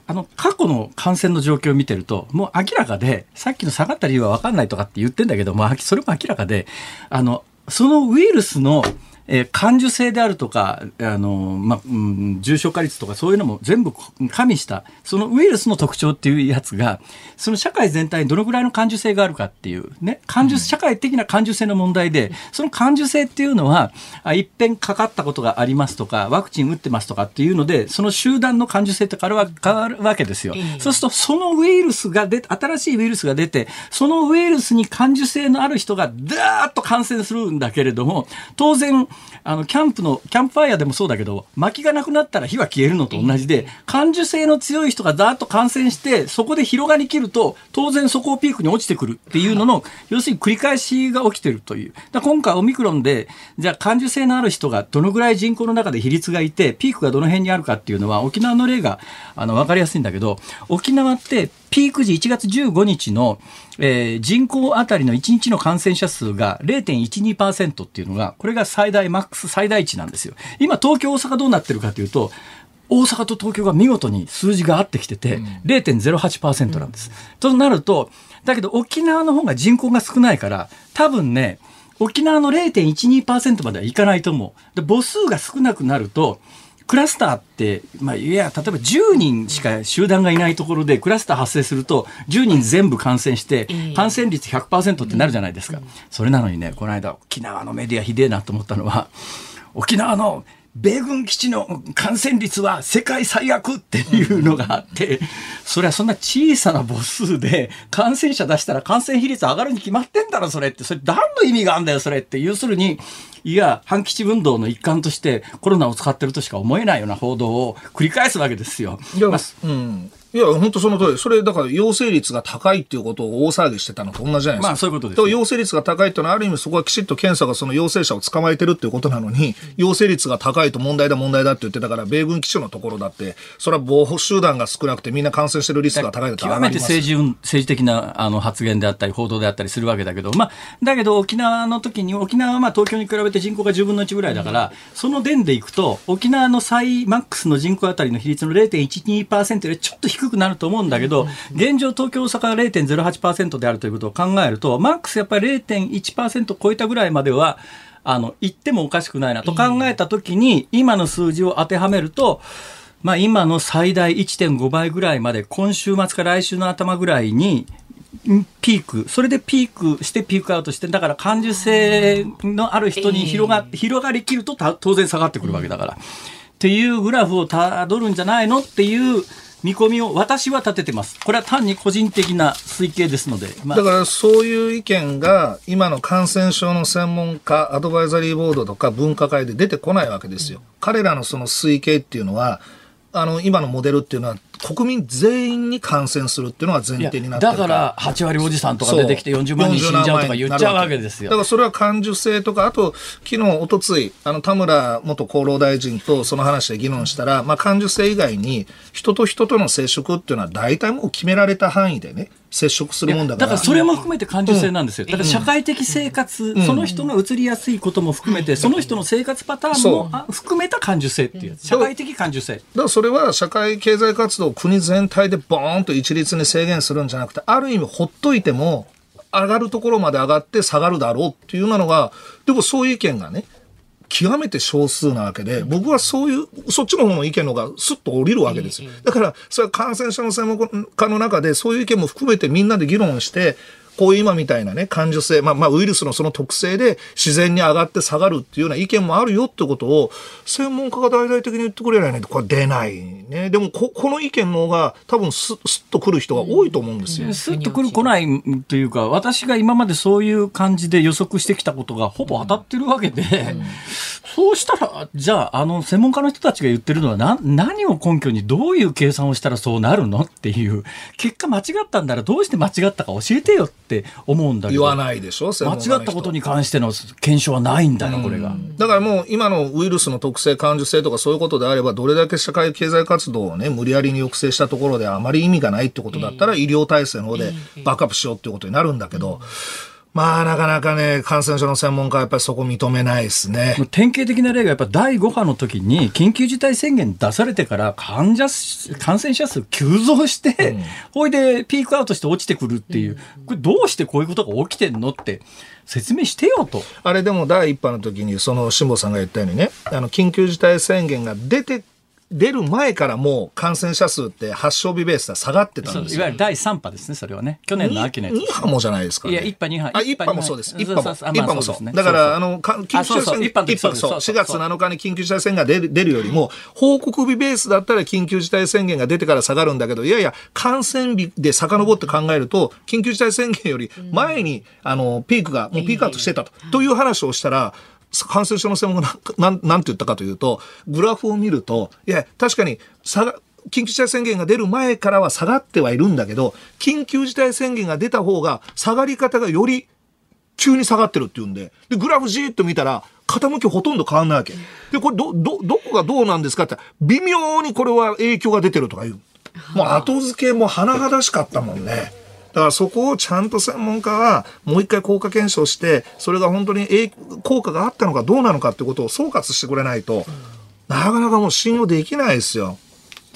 あの、過去の感染の状況を見てると、もう明らかで、さっきの下がった理由は分かんないとかって言ってんだけども、それも明らかで、あの、そのウイルスのえー、感受性であるとか、あの、ま、うん、重症化率とかそういうのも全部加味した、そのウイルスの特徴っていうやつが、その社会全体にどのぐらいの感受性があるかっていう、ね、感受、社会的な感受性の問題で、その感受性っていうのは、あいっぺんかかったことがありますとか、ワクチン打ってますとかっていうので、その集団の感受性って変わるわけですよ。そうすると、そのウイルスが出て、新しいウイルスが出て、そのウイルスに感受性のある人が、ダーッと感染するんだけれども、当然、あの、キャンプの、キャンプファイヤーでもそうだけど、薪がなくなったら火は消えるのと同じで、感受性の強い人がざーっと感染して、そこで広がりきると、当然そこをピークに落ちてくるっていうのの、要するに繰り返しが起きてるという。今回オミクロンで、じゃあ感受性のある人がどのぐらい人口の中で比率がいて、ピークがどの辺にあるかっていうのは、沖縄の例が、あの、わかりやすいんだけど、沖縄ってピーク時1月15日の、えー、人口あたりの1日の感染者数が0.12%っていうのが、これが最大マックス最大値なんですよ。今東京大阪どうなってるかというと、大阪と東京が見事に数字が合ってきてて、うん、0.08%なんです。うん、となると、だけど沖縄の方が人口が少ないから、多分ね、沖縄の0.12%まではいかないと思う。で母数が少なくなると、クラスターって、まあ、いや、例えば10人しか集団がいないところでクラスター発生すると、10人全部感染して、感染率100%ってなるじゃないですか。それなのにね、この間、沖縄のメディアひでえなと思ったのは、沖縄の米軍基地の感染率は世界最悪っていうのがあって、それはそんな小さな母数で感染者出したら感染比率上がるに決まってんだろ、それって。それ何の意味があるんだよ、それって。要するに、いや、反基地運動の一環としてコロナを使ってるとしか思えないような報道を繰り返すわけですよ。まあ、うん。いや、本当その通り。それ、だから陽性率が高いっていうことを大騒ぎしてたのと同じじゃないですか。まあそういうことですだから陽性率が高いっていうのは、ある意味そこはきちっと検査がその陽性者を捕まえてるっていうことなのに、陽性率が高いと問題だ問題だって言ってたから、米軍基地のところだって、それは防護集団が少なくてみんな感染してるリスクが高いだって極めて政治運政治的なあの発言であったり、報道であったりするわけだけど、まあ、だけど沖縄の時に、沖縄はまあ東京に比べて人口が10分の1ぐらいだから、その点でいくと、沖縄の最マックスの人口あたりの比率の0.12%よりちょっと低くなると思うんだけど、現状、東京、大阪が0.08%であるということを考えると、マックスやっぱり0.1%超えたぐらいまでは、あの、言ってもおかしくないなと考えたときに、今の数字を当てはめると、まあ今の最大1.5倍ぐらいまで、今週末から来週の頭ぐらいに、んピーク、それでピークしてピークアウトして、だから感受性のある人に広が,、広がりきるとた当然下がってくるわけだから。っていうグラフをたどるんじゃないのっていう見込みを私は立ててます。これは単に個人的な推計ですので。まあだからそういう意見が今の感染症の専門家、アドバイザリーボードとか分科会で出てこないわけですよ。彼らのその推計っていうのは、あの今のモデルっていうのは国民全員に感染するっていうのが前提になってるだから8割おじさんとか出てきて40万人死んじゃうとか言っちゃうわけですよだか。らそれは感受性とか、あと、昨日、おとつい、あの、田村元厚労大臣とその話で議論したら、まあ、感受性以外に、人と人との接触っていうのは大体もう決められた範囲でね、接触するもんだから。だからそれも含めて感受性なんですよ。だから社会的生活、その人が移りやすいことも含めて、その人の生活パターンもあ含めた感受性っていう、社会的感受性。だからそれは社会経済活動を国全体でボーンと一律に制限するんじゃなくて、ある意味ほっといても、上がるところまで上がって下がるだろうっていうのが、でもそういう意見がね、極めて少数なわけで、僕はそういう、そっちの方の意見の方がスッと降りるわけですよ。だから、それは感染症の専門家の中で、そういう意見も含めてみんなで議論して、こういう今みたいなね、感受性、まあ、まあ、ウイルスのその特性で自然に上がって下がるっていうような意見もあるよってことを、専門家が大々的に言ってくれないと、これ出ないね。でもこ、この意見の方が多分す、すっと来る人が多いと思うんですよ。スッと来る来ないというか、私が今までそういう感じで予測してきたことがほぼ当たってるわけで、そうしたら、じゃあ、あの、専門家の人たちが言ってるのはな、何を根拠にどういう計算をしたらそうなるのっていう、結果間違ったんならどうして間違ったか教えてよって思うんだけど。言わないでしょ、専間違ったことに関しての検証はないんだよ、これが。だからもう今のウイルスの特性、感受性とかそういうことであれば、どれだけ社会経済活動をね、無理やりに抑制したところであまり意味がないってことだったら、医療体制の方でバックアップしようっていうことになるんだけど、まあなかなかね、感染症の専門家はやっぱりそこ認めないですね。典型的な例がやっぱ第5波の時に緊急事態宣言出されてから患者数感染者数急増して、ほいでピークアウトして落ちてくるっていう、これどうしてこういうことが起きてんのって説明してよと。あれでも第一波の時に、その辛坊さんが言ったようにね、あの、緊急事態宣言が出て、出る前からもう感染者数って発症日ベースで下がってたんですいわゆる第3波ですね、それはね。去年の秋のやつ。2波もじゃないですか、ね。いや一波二波。あ、一波一波もそうです。二波一波も。そうそうそう一波もそう。だから、あの、か緊急事態宣言、そう4月7日に緊急事態宣言が出る出るよりも、報告日ベースだったら緊急事態宣言が出てから下がるんだけど、いやいや、感染日で遡って考えると、緊急事態宣言より前に、あの、ピークが、もうピークアウトしてたと、という話をしたら、感染症の専門家 <laughs> なんなんなんて言ったかというと、グラフを見ると、いや、確かに下が、緊急事態宣言が出る前からは下がってはいるんだけど、緊急事態宣言が出た方が下がり方がより急に下がってるっていうんで、で、グラフじーっと見たら、傾きほとんど変わんないわけ。で、これど、ど、どこがどうなんですかって、微妙にこれは影響が出てるとか言う。もう後付けも甚だしかったもんね。だからそこをちゃんと専門家はもう一回効果検証して、それが本当に影効果があったのかどうなのかってことを総括してくれないと、なかなかもう信用できないですよ。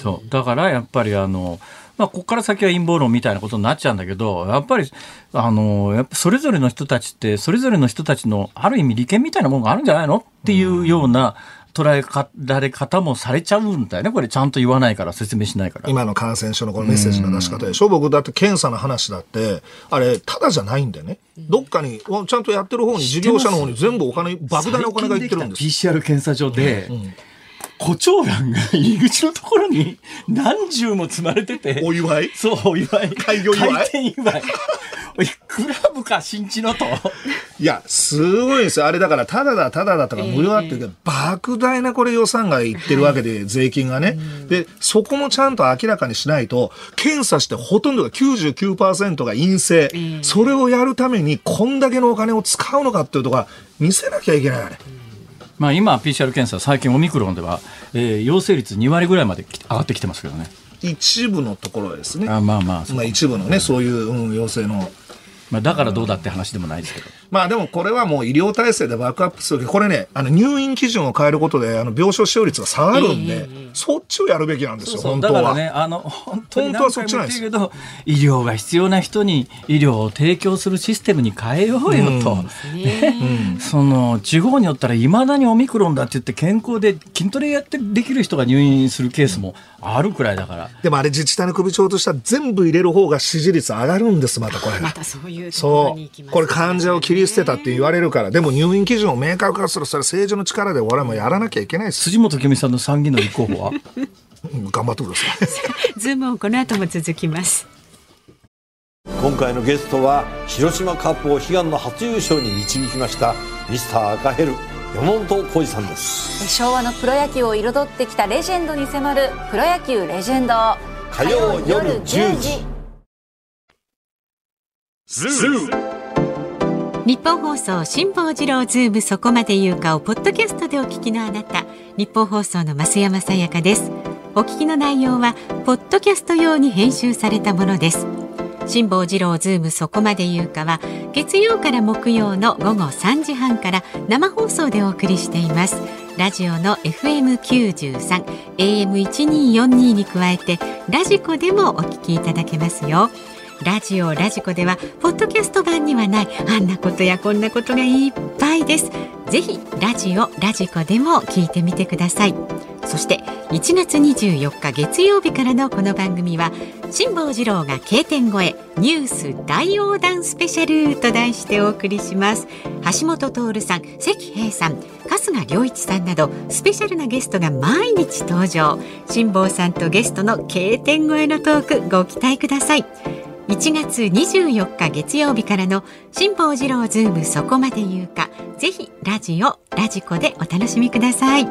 そう。だからやっぱりあの、まあ、ここから先は陰謀論みたいなことになっちゃうんだけど、やっぱり、あの、やっぱそれぞれの人たちって、それぞれの人たちのある意味利権みたいなものがあるんじゃないの？っていうような捉えられ方もされちゃうんだよね。これちゃんと言わないから、説明しないから。今の感染症のこのメッセージの出し方でしょ、僕だって検査の話だって、あれ、ただじゃないんでね。どっかに、ちゃんとやってる方に、事業者の方に全部お金、莫大なお金がいってるんです。PCR 検査所で、胡蝶蘭が入り口のところに何重も積まれてて。お祝い？そう、お祝い。開業祝い？開店祝い。クラブか新地のと。いや、すごいですよ。あれだから、ただだ、ただだとか無料だって言うけど、莫大なこれ予算がいってるわけで、税金がね。で、そこもちゃんと明らかにしないと、検査してほとんどが99%が陰性。それをやるために、こんだけのお金を使うのかっていうところ見せなきゃいけない、あれ。まあ、今、PCR 検査、最近オミクロンでは、えー、陽性率2割ぐらいまで上がってきてますけどね。一部のところですね。あまあまあ。まあ一部のね、そういう、うん、陽性のまあ、だからどうだって話でもないですけど。まあでもこれはもう医療体制でバックアップするこれね、あの入院基準を変えることで、あの病床使用率が下がるんで、そっちをやるべきなんですよ、本当は。だからね、あの、本当に何回も言ってるけど、医療が必要な人に医療を提供するシステムに変えようよと。ね、その、地方によったらいまだにオミクロンだって言って健康で筋トレやってできる人が入院するケースもあるくらいだから。でもあれ自治体の首長としては全部入れる方が支持率上がるんです、またこれ。またそういうそう。これ患者を切り捨てたって言われるから、でも入院基準を明確化する、それ政治の力で俺はもうやらなきゃいけないです。辻元清美さんの参議院の立候補は？頑張ってください。<laughs> ズームをこの後も続きます。今回のゲストは広島カープを悲願の初優勝に導きましたミスター赤ヘル山本浩二さんです昭和のプロ野球を彩ってきたレジェンドに迫るプロ野球レジェンド火曜夜10時日本放送辛坊治郎ズームそこまで言うかをポッドキャストでお聞きのあなた。ニッポン放送の増山さやかです。お聞きの内容はポッドキャスト用に編集されたものです。辛坊治郎ズームそこまで言うかは月曜から木曜の午後3時半から生放送でお送りしています。ラジオの FM93 AM1242 に加えてラジコでもお聞きいただけますよ。ラジオラジコではポッドキャスト版にはないあんなことやこんなことがいっぱいです。ぜひラジオラジコでも聞いてみてください。そして1月24日月曜日からのこの番組は辛坊治郎が経典越えニュース大横断スペシャルと題してお送りします。橋下徹さん石平さん春日良一さんなどスペシャルなゲストが毎日登場。辛坊さんとゲストの経典越えのトークご期待ください。1月24日月曜日からの辛坊治郎ズームそこまで言うか。ぜひラジオラジコでお楽しみください。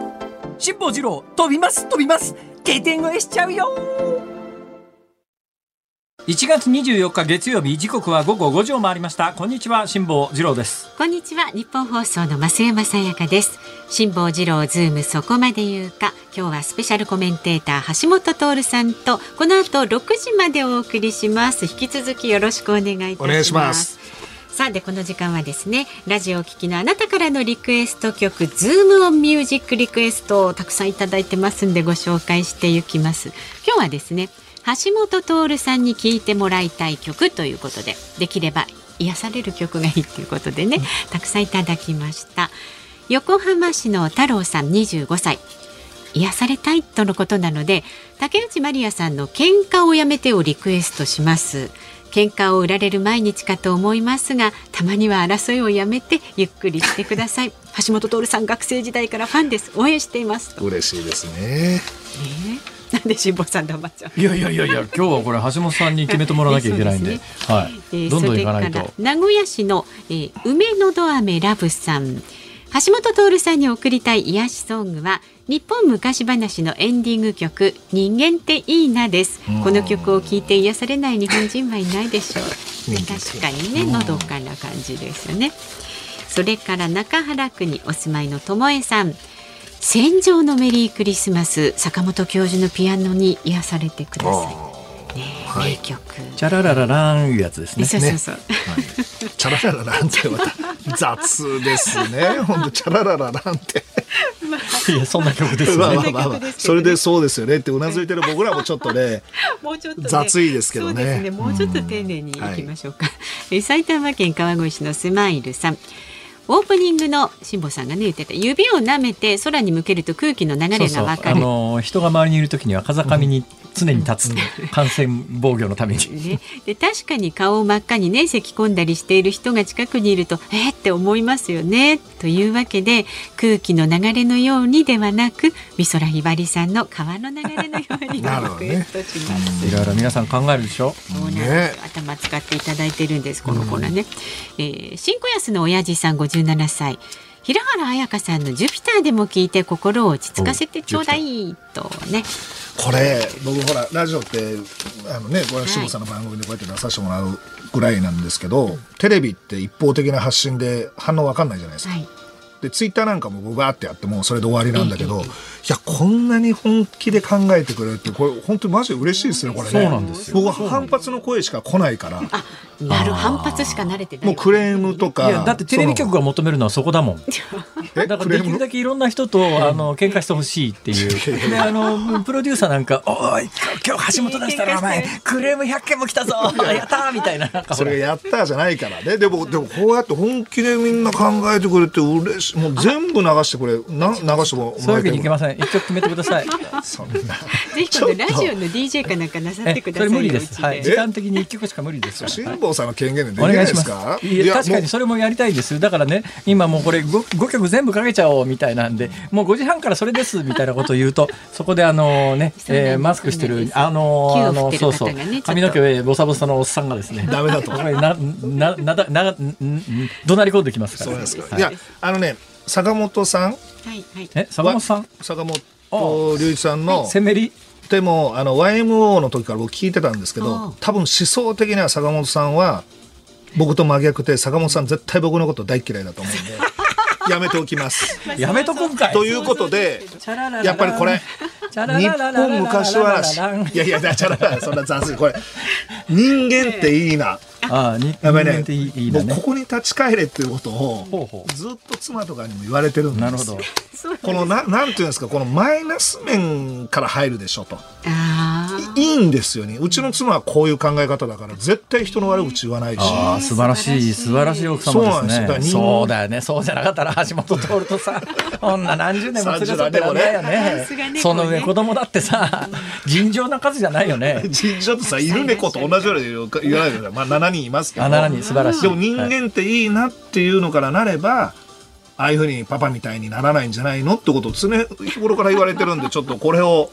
辛坊治郎飛びます飛びます。経典越えしちゃうよ1月24日月曜日時刻は午後5時を回りました。こんにちは辛坊治郎です。こんにちは日本放送の増山さやかです。辛坊治郎ズームそこまで言うか。今日はスペシャルコメンテーター橋本徹さんとこの後6時までお送りします。引き続きよろしくお願いいたします。お願いします。さあでこの時間はですねラジオを聴きのあなたからのリクエスト曲ズームオンミュージックリクエストをたくさんいただいてますんでご紹介していきます。今日はですね橋本徹さんに聴いてもらいたい曲ということでできれば癒される曲がいいということでね、たくさんいただきました。横浜市の太郎さん25歳。癒されたいとのことなので竹内まりやさんの喧嘩をやめてをリクエストします。喧嘩を売られる毎日かと思いますがたまには争いをやめてゆっくりしてください。橋本徹さん学生時代からファンです。応援しています。嬉しいですね、えーなんで辛坊さん黙っちゃう。いやいやいやいや、<laughs> 今日はこれ橋本さんに決めてもらわなきゃいけないんで、でね、はい、えー、どんどん行かないと。名古屋市の、えー、梅のど飴ラブさん。橋本徹さんに送りたい癒しソングは日本昔話のエンディング曲人間っていいなです。この曲を聴いて癒されない日本人はいないでしょう。確かにねのどかな感じですよね。それから中原区にお住まいのともえさん戦場のメリークリスマス坂本教授のピアノに癒されてください。ね、はい、名曲。チャラララランいうやつですね。そうそうそう。<laughs> チャラララランってまた雑ですね。本当チャラララランって。いやそんな曲ですね。まあまあまあ、まあ、それでそうですよねってうなずいてる僕らもちょっとね。<laughs> もうちょっと、ね、雑いですけどね。ねもうちょっと丁寧にいきましょうか。うはい、埼玉県川越市のスマイルさん。オープニングの辛坊さんがね言ってた。指を舐めて空に向けると空気の流れがわかる、あの人が周りにいる時には風上に常に立つ、感染防御のために。<laughs> ね、で確かに顔を真っ赤にね咳き込んだりしている人が近くにいるとえー、って思いますよねというわけで空気の流れのようにではなく美空ひばりさんの川の流れのようにリクエストします。いろいろ皆さん考えるでしょ。そうなんです、頭使っていただいてるんですこのコーナーね。えー、新小安の親父さん57歳。平原綾香さんのジュピターでも聞いて心を落ち着かせてちょうだいとね。これ僕ほらラジオってあのねこれ志保さんの番組でこうやって出させてもらうぐらいなんですけど、はい、テレビって一方的な発信で反応わかんないじゃないですか。はいでツイッターなんかも僕バーってやってもそれで終わりなんだけど、いやこんなに本気で考えてくれるってこれ本当にマジで嬉しいですねこれね。そうなんですよ。僕は反発の声しか来ないから。あなる反発しか慣れてない。もうクレームとか。いやだってテレビ局が求めるのはそこだもん。だからできるだけいろんな人とあの喧嘩してほしいっていう。であのプロデューサーなんか「おい今日橋本出したらお前クレーム100件も来たぞ。やった!」みたいな。それやったじゃないからね。でもでもこうやって本気でみんな考えてくれて嬉しい。もう全部流してくれ。な流しても。そういうわけにいけません一曲決めてください。<laughs> そんな。ぜひ今度ラジオの DJ かなんかなさってくださいそれ無理で。す、はい、時間的に一曲しか無理です。辛坊さんの権限でできないですか？い。や確かにそれもやりたいです。だからね今もうこれ 5, 5曲全部かけちゃおうみたいなんでもう5時半からそれですみたいなことを言うと <laughs> そこであのね、えー、マスクしてるあのあのそうそう。髪の毛ボサボサのおっさんがですね。ダメだと。ななななな怒鳴り込んできますから、そうですか、い、やあのね坂本さん、はいはい、え坂本さん？坂本龍一さんの、セメリ？でもあの YMO の時から僕聞いてたんですけど多分思想的には坂本さんは僕と真逆で坂本さん絶対僕のこと大嫌いだと思うんで <laughs> やめておきます。やめとこんかい。ということでやっぱりこれ日本昔話いやいやチャララそんな雑これ人間っていいな。ああ人間っていいな、ね、ここに立ち返れっていうことをずっと妻とかにも言われてるんです。なるほど。このななんていうんですかこのマイナス面から入るでしょと。いいんですよね。うちの妻はこういう考え方だから絶対人の悪口言わないし。あ素晴らしい素晴らしい。奥様ですね。そうだよね。そうじゃなかったら橋本徹とさ <laughs> こんな何十年も連れ添ってらんないよね。その上子供だってさ <laughs> 尋常な数じゃないよね。尋常ってさ犬猫と同じように言わないでまあ7人いますけど。7人素晴らしい。でも人間っていいなっていうのからなれば、ああいうふうにパパみたいにならないんじゃないのってことを常日頃から言われてるんでちょっとこれを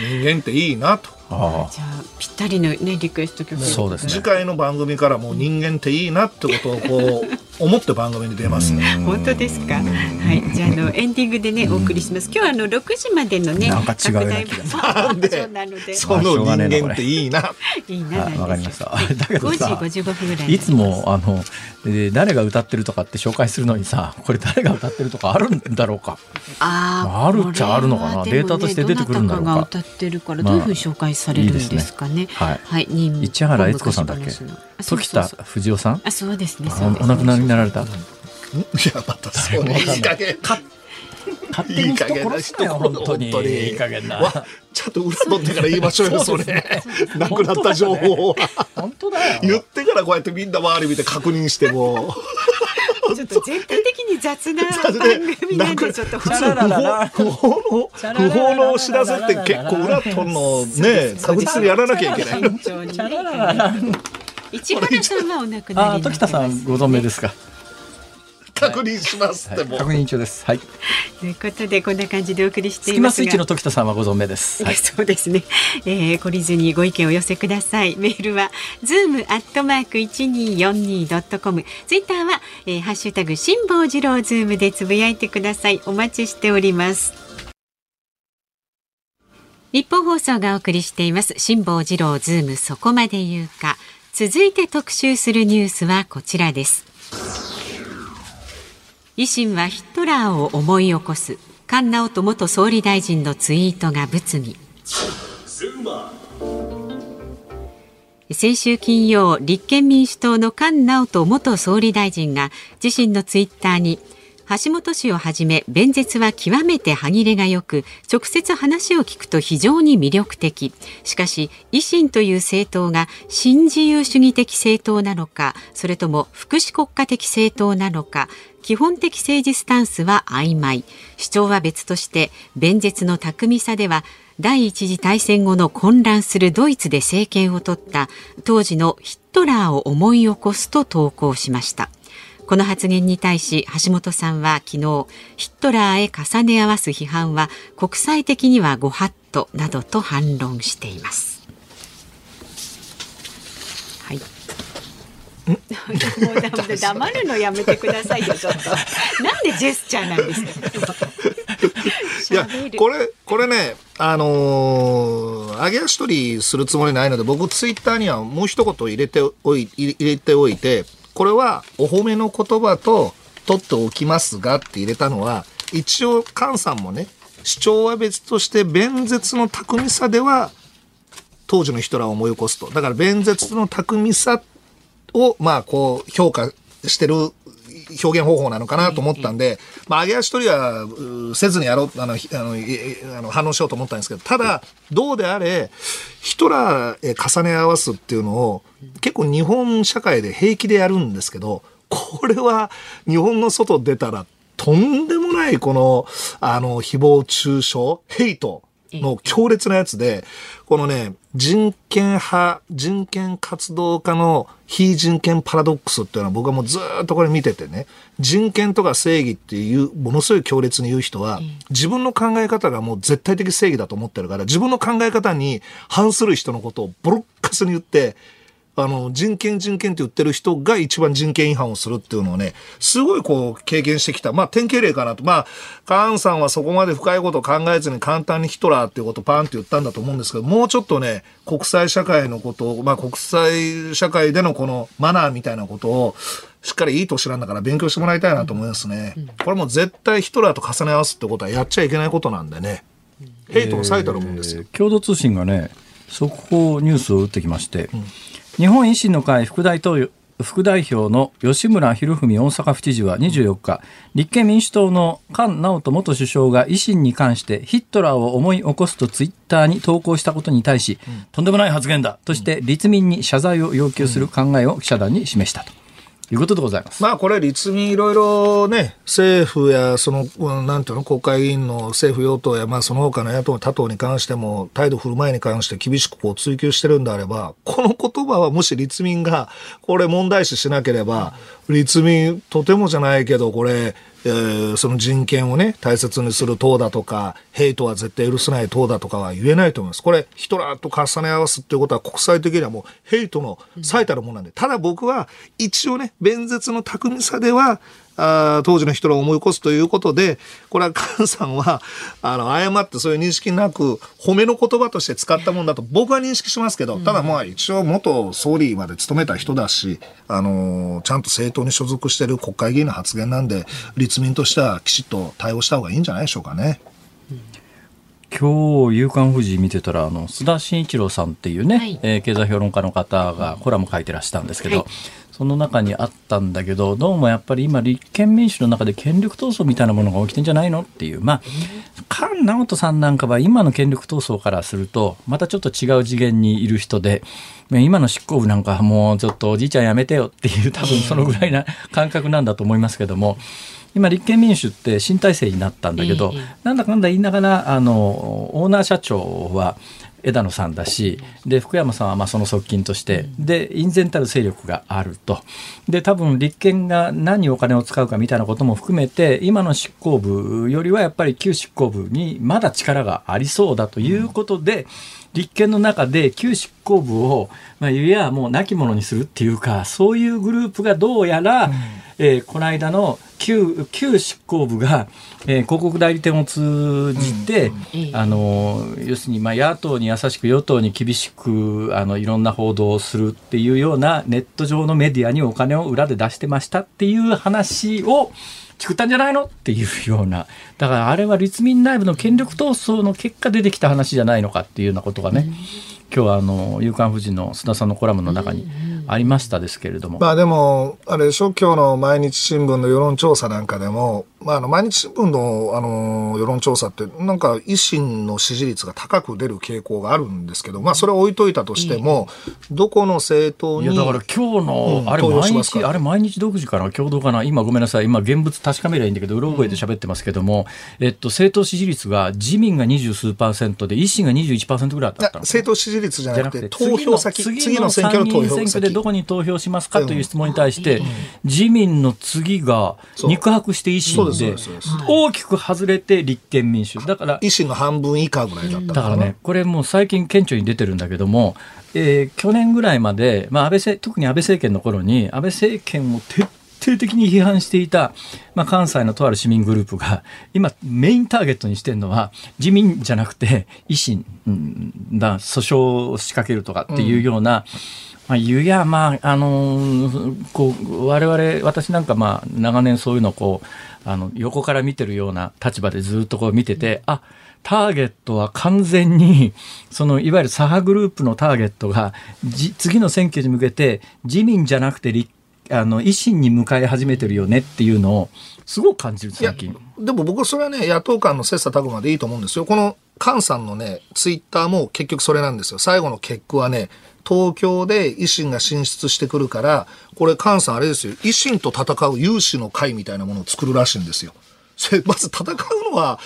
人間っていいなとあじゃあぴったりのねリクエスト曲そうです、ね、次回の番組からもう人間っていいなってことをこう思って番組に出ますね。本当ですか？はい、じゃあのエンディングでねお送りします。今日はあの六時までのねなんか違うなんで？<laughs> その人間っていいな。いいな。わかりました。だけどさ、五時五分ぐらい。いつもあの、えー、誰が歌ってるとかって紹介するのにさ、これ誰が歌ってるとかあるんだろうか。ああ、あるっちゃあるのかな。データとして出てくるんだろうか。歌ってるからどういうふうに紹介されるんですかね。はい。はい。市原悦子さんだっけ？時田藤夫さん？あ、そうですね。お亡くなりになられた？いやまたそうね。い。い加減。勝手に人殺すなよ本当に。いい加減な。ちゃんと裏取ってから言いましょうよそれ。なくなった情報は本当だよ。言ってからこうやってみんな周り見て確認しても <laughs> ちょっと全体的に雑な <laughs> 番組なんでちょっと普通不法の不法のお知らせって結構裏取るのね確実にやらなきゃいけない。市原さんはお亡くなり時田さんご存命ですか確認しますっても、確認中です。はい。ということでこんな感じでお送りしていますが。スイッチの時田さんはご存命です、はい、<laughs> そうですね、えー、懲りずにご意見を寄せください。<laughs> メールはズームアットマーク一二四二ドットコムツイッターは、えー、ハッシュタグ辛坊治郎ズームでつぶやいてください。お待ちしております。日本放送がお送りしています。辛坊治郎ズームそこまで言うか。続いて特集するニュースはこちらです維新はヒットラーを思い起こす。菅直人元総理大臣のツイートが物議。先週金曜立憲民主党の菅直人元総理大臣が自身のツイッターに橋本氏をはじめ弁舌は極めて歯切れがよく直接話を聞くと非常に魅力的。しかし維新という政党が新自由主義的政党なのかそれとも福祉国家的政党なのか基本的政治スタンスは曖昧。主張は別として弁舌の巧みさでは第一次大戦後の混乱するドイツで政権を取った当時のヒットラーを思い起こすと投稿しました。この発言に対し橋本さんは昨日ヒットラーへ重ね合わす批判は国際的にはご法度などと反論していますはいもう黙るのやめてくださいよちょっとなんでジェスチャーなんですかいやこれこれねあのー、上げ足取りするつもりないので僕ツイッターにはもう一言入れておい入れておいてこれはお褒めの言葉と取っておきますがって入れたのは、一応菅さんもね、主張は別として弁舌の巧みさでは当時の人らを思い起こすと。だから弁舌の巧みさを、まあこう評価してる表現方法なのかなと思ったんで、まあ、上げ足取りはせずにやろう、あの、あの、あの反応しようと思ったんですけど、ただ、どうであれ、ヒトラーへ重ね合わすっていうのを、結構日本社会で平気でやるんですけど、これは日本の外出たらとんでもないこの、あの、誹謗中傷、ヘイトの強烈なやつで、このね、人権派、人権活動家の非人権パラドックスっていうのは僕はもうずっとこれ見ててね、人権とか正義っていうものすごい強烈に言う人は、自分の考え方がもう絶対的正義だと思ってるから、自分の考え方に反する人のことをボロッカスに言って、あの、人権人権って言ってる人が一番人権違反をするっていうのをね、すごいこう経験してきた。まあ典型例かなと。まあ、カーンさんはそこまで深いことを考えずに簡単にヒトラーっていうことをパーンって言ったんだと思うんですけど、もうちょっとね、国際社会のことを、まあ国際社会でのこのマナーみたいなことを、しっかりいい年なんだから勉強してもらいたいなと思いますね。これも絶対ヒトラーと重ね合わすってことはやっちゃいけないことなんでね。ヘイトの最たるもんですよ、えー、共同通信がね、速報ニュースを打ってきまして、うん日本維新の会副大統副代表の吉村洋文大阪府知事は24日、立憲民主党の菅直人元首相が維新に関してヒットラーを思い起こすとツイッターに投稿したことに対し、うん、とんでもない発言だとして立民に謝罪を要求する考えを記者団に示したと。いうことでございます。まあこれ立民いろいろね、政府やその、なんていうの、国会議員の政府与党やまあその他の野党、他党に関しても態度振る舞いに関して厳しくこう追及してるんであれば、この言葉はもし立民がこれ問題視しなければ、立民とてもじゃないけどこれ、えー、その人権をね、大切にする党だとか、ヘイトは絶対許せない党だとかは言えないと思います。これ、ヒトラーと重ね合わすっていうことは国際的にはもうヘイトの最たるものなんで、ただ僕は一応ね、弁舌の巧みさでは、あ当時の人らを思い起こすということで、これは菅さんは、あの、誤ってそういう認識なく、褒めの言葉として使ったもんだと僕は認識しますけど、ただまあ一応元総理まで務めた人だし、あの、ちゃんと政党に所属してる国会議員の発言なんで、立民としてはきちっと対応した方がいいんじゃないでしょうかね。今日、夕刊富士見てたら、あの、須田慎一郎さんっていうね、はい、えー、経済評論家の方がコラム書いてらしたんですけど、はいその中にあったんだけどどうもやっぱり今立憲民主の中で権力闘争みたいなものが起きてんじゃないのっていうまあ菅直人さんなんかは今の権力闘争からするとまたちょっと違う次元にいる人で今の執行部なんかもうちょっとおじいちゃんやめてよっていう多分そのぐらいな感覚なんだと思いますけども。今立憲民主って新体制になったんだけど、なんだかんだ言いながらあのオーナー社長は枝野さんだしで福山さんはまあその側近としてで隠然たる勢力があると。で多分立憲が何にお金を使うかみたいなことも含めて今の執行部よりはやっぱり旧執行部にまだ力がありそうだということで、立憲の中で旧執行部を、まあ、いやもう亡き者にするっていうかそういうグループがどうやら、うんえー、この間の旧旧執行部が、えー、広告代理店を通じて、うん、あの要するにまあ野党に優しく与党に厳しくあのいろんな報道をするっていうようなネット上のメディアにお金を裏で出してましたっていう話を作ったんじゃないのっていうような。だからあれは立民内部の権力闘争の結果出てきた話じゃないのかっていうようなことがね、うん、今日はあの「夕刊富士」の須田さんのコラムの中にありましたですけれども。まあでも、あれでしょ、今日の毎日新聞の世論調査なんかでも、まあ、あの、毎日新聞の、あの、世論調査って、なんか、維新の支持率が高く出る傾向があるんですけど、まあ、それは置いといたとしても、どこの政党に。いや、だから今日の、あれ、毎日、あれ、毎日独自かな、共同かな、今、ごめんなさい、今、現物確かめりゃいいんだけど、うろ覚えで喋ってますけども、えっと、政党支持率が、自民が二十数パーセントで、維新が21%ぐらいだった政党支持率じゃなくて、投票先、次の選挙の投票先。どこに投票しますかという質問に対して、自民の次が肉薄して維新で、大きく外れて立憲民主。だから、維新の半分以下ぐらいだっただからね、これもう最近顕著に出てるんだけども、えー、去年ぐらいまで、まあ、安倍特に安倍政権の頃に、安倍政権を徹底的に批判していた、まあ、関西のとある市民グループが、今、メインターゲットにしてるのは、自民じゃなくて、維新だ、訴訟を仕掛けるとかっていうような、うんまあ、言うや、まあ、あのー、こう、我々、私なんか、まあ、長年そういうのをこう、あの、横から見てるような立場でずっとこう見てて、あ、ターゲットは完全に、その、いわゆる左派グループのターゲットが、次の選挙に向けて、自民じゃなくて立、あの、維新に向かい始めてるよねっていうのを、すごく感じる、最近。でも僕、それはね、野党間の切磋琢磨でいいと思うんですよ。この、菅さんのね、ツイッターも結局それなんですよ。最後の結句はね、東京で維新が進出してくるから、これ、菅さんあれですよ、維新と戦う有志の会みたいなものを作るらしいんですよ。まず戦うのは、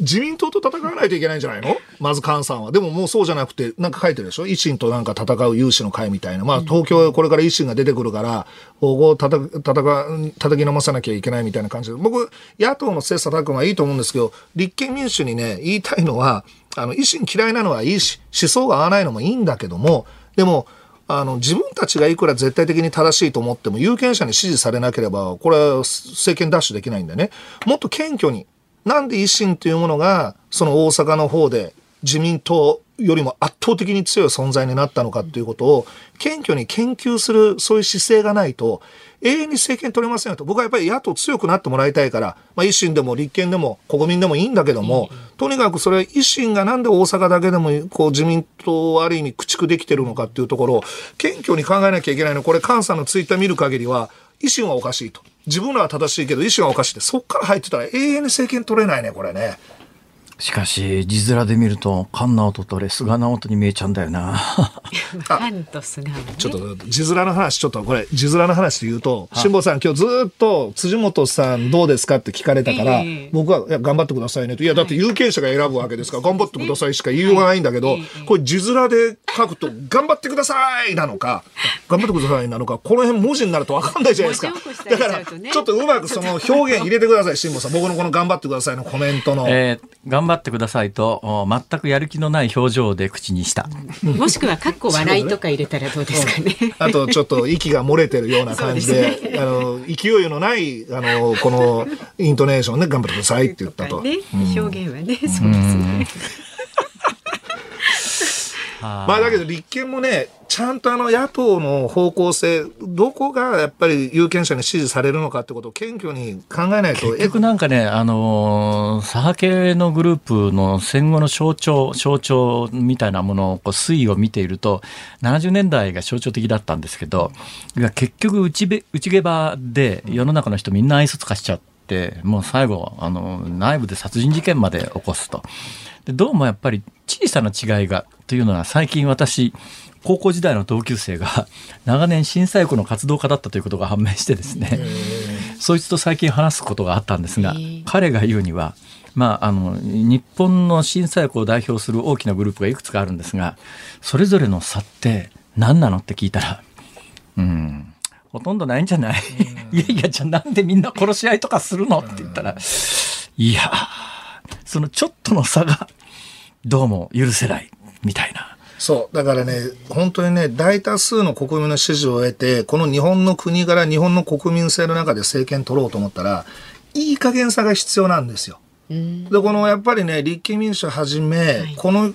自民党と戦わないといけないんじゃないの？まず菅さんは。でももうそうじゃなくて、なんか書いてるでしょ？維新となんか戦う有志の会みたいな。まあ東京これから維新が出てくるから、ここを叩叩きのまさなきゃいけないみたいな感じで。僕、野党の切磋琢磨はいいと思うんですけど、立憲民主にね、言いたいのは、あの、維新嫌いなのはいいし、思想が合わないのもいいんだけども、でも、あの、自分たちがいくら絶対的に正しいと思っても、有権者に支持されなければ、これは政権奪取できないんでね。もっと謙虚に。なんで維新というものが、その大阪の方で自民党よりも圧倒的に強い存在になったのかということを、謙虚に研究する、そういう姿勢がないと、永遠に政権取れませんよと。僕はやっぱり野党強くなってもらいたいから、まあ維新でも立憲でも国民でもいいんだけども、とにかくそれは維新がなんで大阪だけでもこう自民党をある意味駆逐できてるのかっていうところを謙虚に考えなきゃいけないの。これ、菅さんのツイッター見る限りは、維新はおかしいと。自分らは正しいけど、維新はおかしいって、そっから入ってたら永遠に政権取れないね、これね。しかし、字面で見ると、菅直人とレ菅直人に見えちゃうんだよな。<laughs> 菅と菅、ね、ちょっと、字面の話、ちょっとこれ、字面の話で言うと、辛坊さん、今日ずっと、辻元さんどうですかって聞かれたから、えー、僕は、いや、頑張ってくださいねと。いや、だって有権者が選ぶわけですから、頑張ってくださいしか言いようがないんだけど、これ字面で書くと、頑張ってくださいなのか、頑張ってくださいなのか、この辺文字になると分かんないじゃないですか。だから、ちょっとうまくその表現入れてください、辛坊さん。僕のこの頑張ってくださいのコメントの。えー、頑張ってくださいと全くやる気のない表情で口にした。<laughs> もしくは、かっこ笑いとか入れたらどうですかね。あと、ちょっと息が漏れてるような感じで、でね、あの、勢いのない、あの、この、イントネーションで頑張ってくださいって言ったと。ね、表現はね、そうですね。まあだけど立憲もね、ちゃんとあの野党の方向性、どこがやっぱり有権者に支持されるのかってことを謙虚に考えないと。結局なんかね、あの左派系のグループの戦後の象徴、象徴みたいなものをこう推移を見ていると、70年代が象徴的だったんですけど、結局内べ内毛場で世の中の人みんな愛想つかしちゃって、もう最後、あの、内部で殺人事件まで起こすと。でどうもやっぱり小さな違いがというのは最近私高校時代の同級生が <laughs> 長年震災後の活動家だったということが判明してですねそいつと最近話すことがあったんですが彼が言うにはまあ、あの日本の震災後を代表する大きなグループがいくつかあるんですがそれぞれの差って何なのって聞いたらうんほとんどないんじゃない？<laughs> いやいやじゃあなんでみんな殺し合いとかするの？って言ったらいやそのちょっとの差がどうも許せないみたいな。そう。だからね、本当にね、大多数の国民の支持を得て、この日本の国柄、日本の国民性の中で政権取ろうと思ったら、いい加減さが必要なんですよ。で、このやっぱりね、立憲民主はじめ、はい、この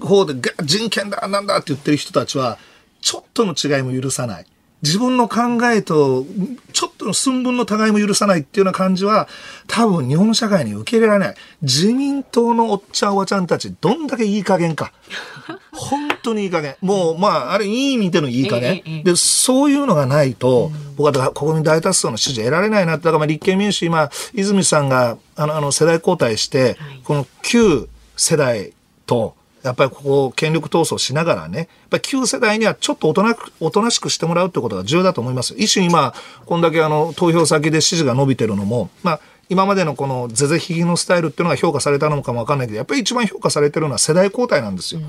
方で人権だ、なんだって言ってる人たちは、ちょっとの違いも許さない。自分の考えと、ちょっとの寸分の互いも許さないっていうような感じは、多分日本の社会に受け入れられない。自民党のおっちゃんおばちゃんたち、どんだけいい加減か。<laughs> 本当にいい加減。もう、まあ、あれ、いい意味でのいい加減。で、そういうのがないと、僕は国民大多数の支持得られないなって、だからまあ立憲民主、今、泉さんが、あの、あの世代交代して、この旧世代と、やっぱりここ、権力闘争しながらね、やっぱり旧世代にはちょっとおとなおとなしくしてもらうってことが重要だと思います。一種今、こんだけあの、投票先で支持が伸びてるのも、まあ、今までのこの是々非々のスタイルっていうのが評価されたのかもわかんないけど、やっぱり一番評価されてるのは世代交代なんですよ。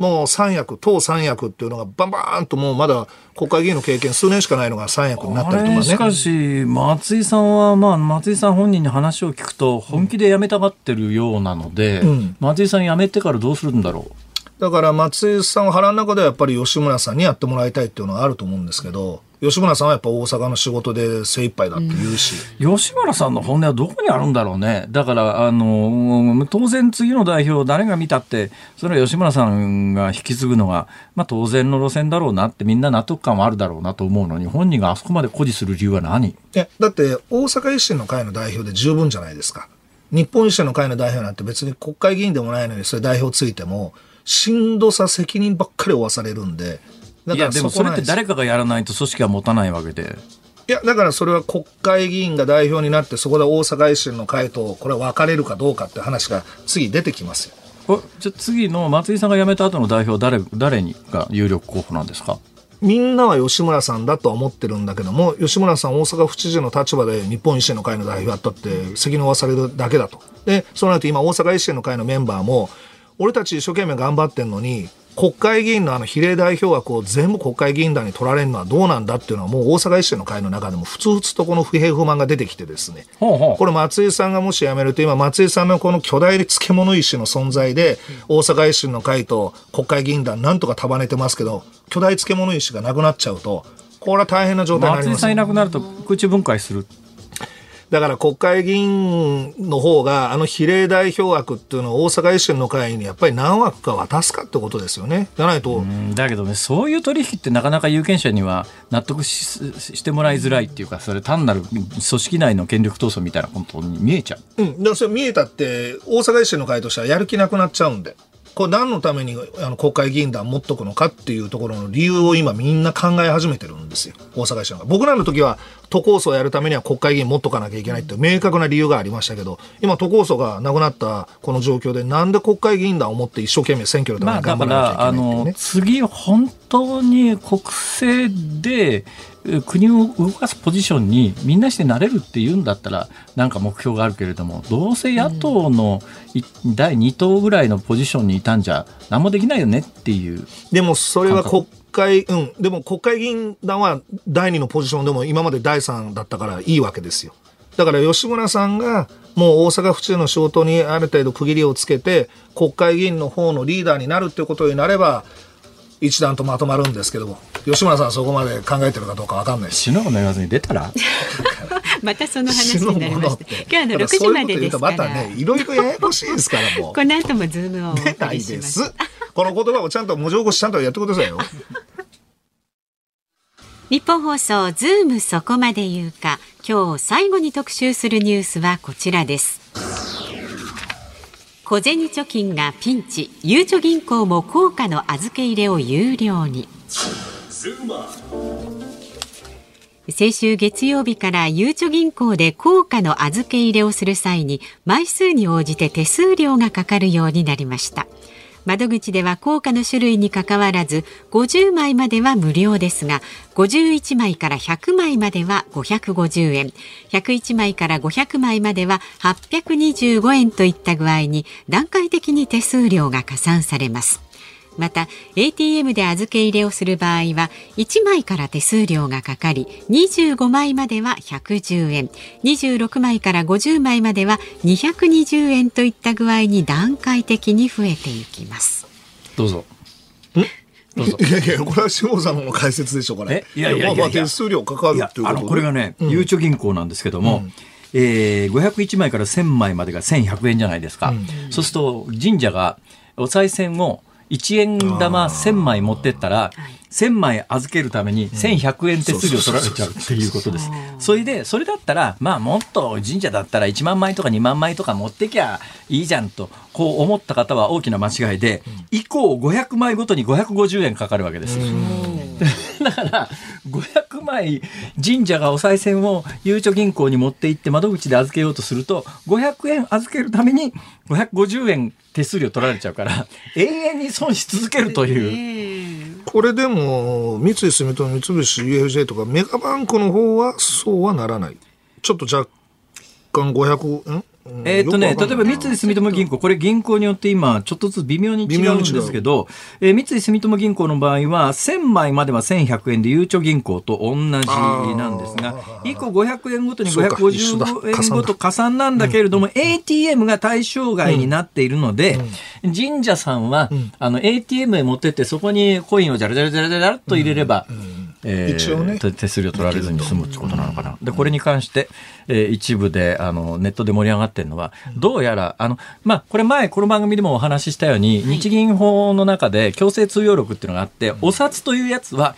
もう三役、党三役っていうのがバンバーンともうまだ国会議員の経験数年しかないのが三役になったりとかね。しかし、松井さんは、まあ、松井さん本人に話を聞くと、本気で辞めたがってるようなので、ん松井さん辞めてからどうするんだろう。だから松井さんは腹の中ではやっぱり吉村さんにやってもらいたいっていうのがあると思うんですけど、吉村さんはやっぱ大阪の仕事で精一杯だって言うし。吉村さんの本音はどこにあるんだろうね。だから、あの、当然次の代表誰が見たって、それは吉村さんが引き継ぐのが、まあ当然の路線だろうなってみんな納得感はあるだろうなと思うのに、本人があそこまで誇示する理由は何？えだって大阪維新の会の代表で十分じゃないですか。日本維新の会の代表なんて別に国会議員でもないのにそれ代表ついても、しんどさ責任ばっかり負わされるんで。だいや、でもそれって誰かがやらないと組織は持たないわけで。いや、だからそれは国会議員が代表になって、そこで大阪維新の会と、これは分かれるかどうかって話が次出てきますよ。おじゃあ次の松井さんが辞めた後の代表誰、誰にが有力候補なんですか？みんなは吉村さんだとは思ってるんだけども、吉村さん大阪府知事の立場で日本維新の会の代表やったって責任を負わされるだけだと。で、そうなると今大阪維新の会のメンバーも、俺たち一生懸命頑張ってんのに、国会議員のあの比例代表枠を全部国会議員団に取られるのはどうなんだっていうのはもう大阪維新の会の中でもふつふつとこの不平不満が出てきてですね。ほうほうこれ松井さんがもし辞めると今松井さんのこの巨大漬物石の存在で大阪維新の会と国会議員団なんとか束ねてますけど巨大漬物石がなくなっちゃうとこれは大変な状態になります松井さんいなくなると空中分解する。だから国会議員の方があの比例代表枠っていうのを大阪維新の会にやっぱり何枠か渡すかってことですよね。じゃないと、うんだけどね、そういう取引ってなかなか有権者には納得ししてもらいづらいっていうか、それ単なる組織内の権力闘争みたいなことに見えちゃう。うん、でもそれ見えたって大阪維新の会としてはやる気なくなっちゃうんで。これ何のためにあの国会議員団持っとくのかっていうところの理由を今みんな考え始めてるんですよ。大阪維新の会。僕らの時は都構想をやるためには国会議員持っとかなきゃいけないって明確な理由がありましたけど今都構想がなくなったこの状況でなんで国会議員団を持って一生懸命選挙のためまあ、に頑張らなきゃいけないね、の次、本当に国政でえ国を動かすポジションにみんなしてなれるっていうんだったら、なんか目標があるけれども、どうせ野党のい第2党ぐらいのポジションにいたんじゃ、何もできないよねっていう。でもそれは国会、うん、でも国会議員団は第2のポジションでも今まで第3だったからいいわけですよ。だから吉村さんがもう大阪府中の仕事にある程度区切りをつけて国会議員の方のリーダーになるっていうことになれば一段とまとまるんですけども吉村さんはそこまで考えてるかどうかわかんないし。死のうも言わずに出たら？<laughs> またその話になりまして。今日あの6だからそういう時までですまたら。ねいろいろややこしいですからもうこの後もズームをお送出ないりしますです。この言葉をちゃんと文字起こしちゃんとやってくださいよ。日本放送ズームそこまで言うか今日最後に特集するニュースはこちらです小銭貯金がピンチゆうちょ銀行も硬貨の預け入れを有料に。先週月曜日からゆうちょ銀行で硬貨の預け入れをする際に枚数に応じて手数料がかかるようになりました。窓口では硬貨の種類にかかわらず50枚までは無料ですが51枚から100枚までは550円。101枚から500枚までは825円といった具合に段階的に手数料が加算されます。また ATM で預け入れをする場合は1枚から手数料がかかり25枚までは110円。26枚から50枚までは220円といった具合に段階的に増えていきます。どうぞ。どうぞ。いやいや、これは下さんの解説でしょ、これ。え？いやいやいやいや。まあまあ手数料かかるっていうことで。あのこれがね、ゆうちょ銀行なんですけども、えー、501枚から1000枚までが1100円じゃないですか、そうすると神社がお賽銭を1円玉1000枚持ってったら、1000枚預けるために1100円手数料取られちゃうっていうことです。それで、それだったら、まあもっと神社だったら1万枚とか2万枚とか持ってきゃいいじゃんと、こう思った方は大きな間違いで、以降500枚ごとに550円かかるわけです。だから、500枚神社がお賽銭をゆうちょ銀行に持って行って窓口で預けようとすると、500円預けるために550円手数料取られちゃうから、永遠に損し続けるという。これでも、三井住友、三菱 UFJ とか、メガバンクの方はそうはならない。ちょっと若干500、ん？えっとね、例えば三井住友銀行、これ銀行によって今、ちょっとずつ微妙に違うんですけど、えー、三井住友銀行の場合は、1000枚までは1100円で、ゆうちょ銀行と同じなんですが、1個500円ごとに550円ごと加算なんだけれども、ATM が対象外になっているので、神社さんは、あの、ATM へ持ってって、そこにコインをじゃらじゃらじゃらじゃらっと入れれば、えー、一応ね。手数料取られずに済むってことなのかな。でこれに関して、えー、一部であのネットで盛り上がってるのはどうやらあのまあこれ前この番組でもお話ししたように、日銀法の中で強制通用力っていうのがあって、お札というやつは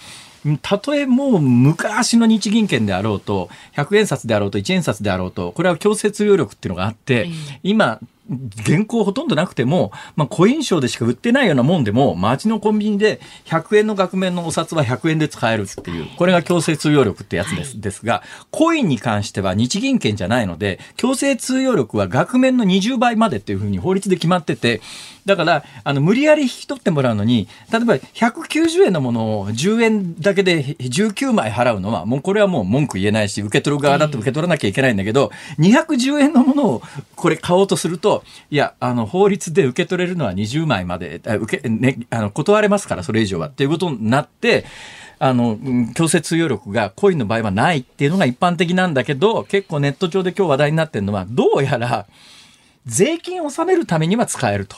たとえもう昔の日銀券であろうと、100円札であろうと、1円札であろうと、これは強制通用力っていうのがあって、今、原稿ほとんどなくても、まあ、コイン賞でしか売ってないようなもんでも、街のコンビニで100円の額面のお札は100円で使えるっていう、これが強制通用力ってやつです。ですが、コインに関しては日銀券じゃないので、強制通用力は額面の20倍までっていうふうに法律で決まってて、だから、あの、無理やり引き取ってもらうのに、例えば190円のものを10円だけで19枚払うのは、もうこれはもう文句言えないし、受け取る側だと受け取らなきゃいけないんだけど、210円のものをこれ買おうとすると、いや、あの、法律で受け取れるのは20枚まで、受け、ね、あの、断れますから、それ以上は。っていうことになって、あの、強制通用力がコインの場合はないっていうのが一般的なんだけど、結構ネット上で今日話題になってるのは、どうやら、税金を納めるためには使えると。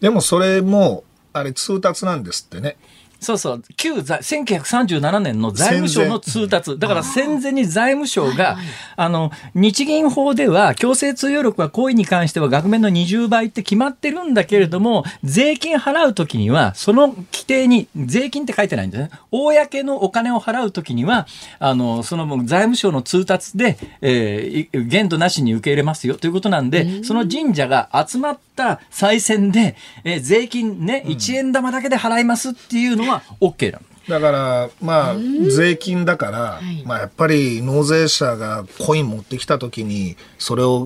でもそれも、あれ通達なんですってね。そうそう、旧1937年の財務省の通達。だから戦前に財務省が、あの、日銀法では強制通用力は行為に関しては額面の20倍って決まってるんだけれども、税金払うときには、その規定に、税金って書いてないんですね。公のお金を払うときには、あの、その財務省の通達で、えー、限度なしに受け入れますよ。ということなんで、その神社が集まった再選で、えー、税金ね、1円玉だけで払いますっていうのは OK なの。だから、まあ、税金だから、まあ、やっぱり納税者がコイン持ってきたときに、それを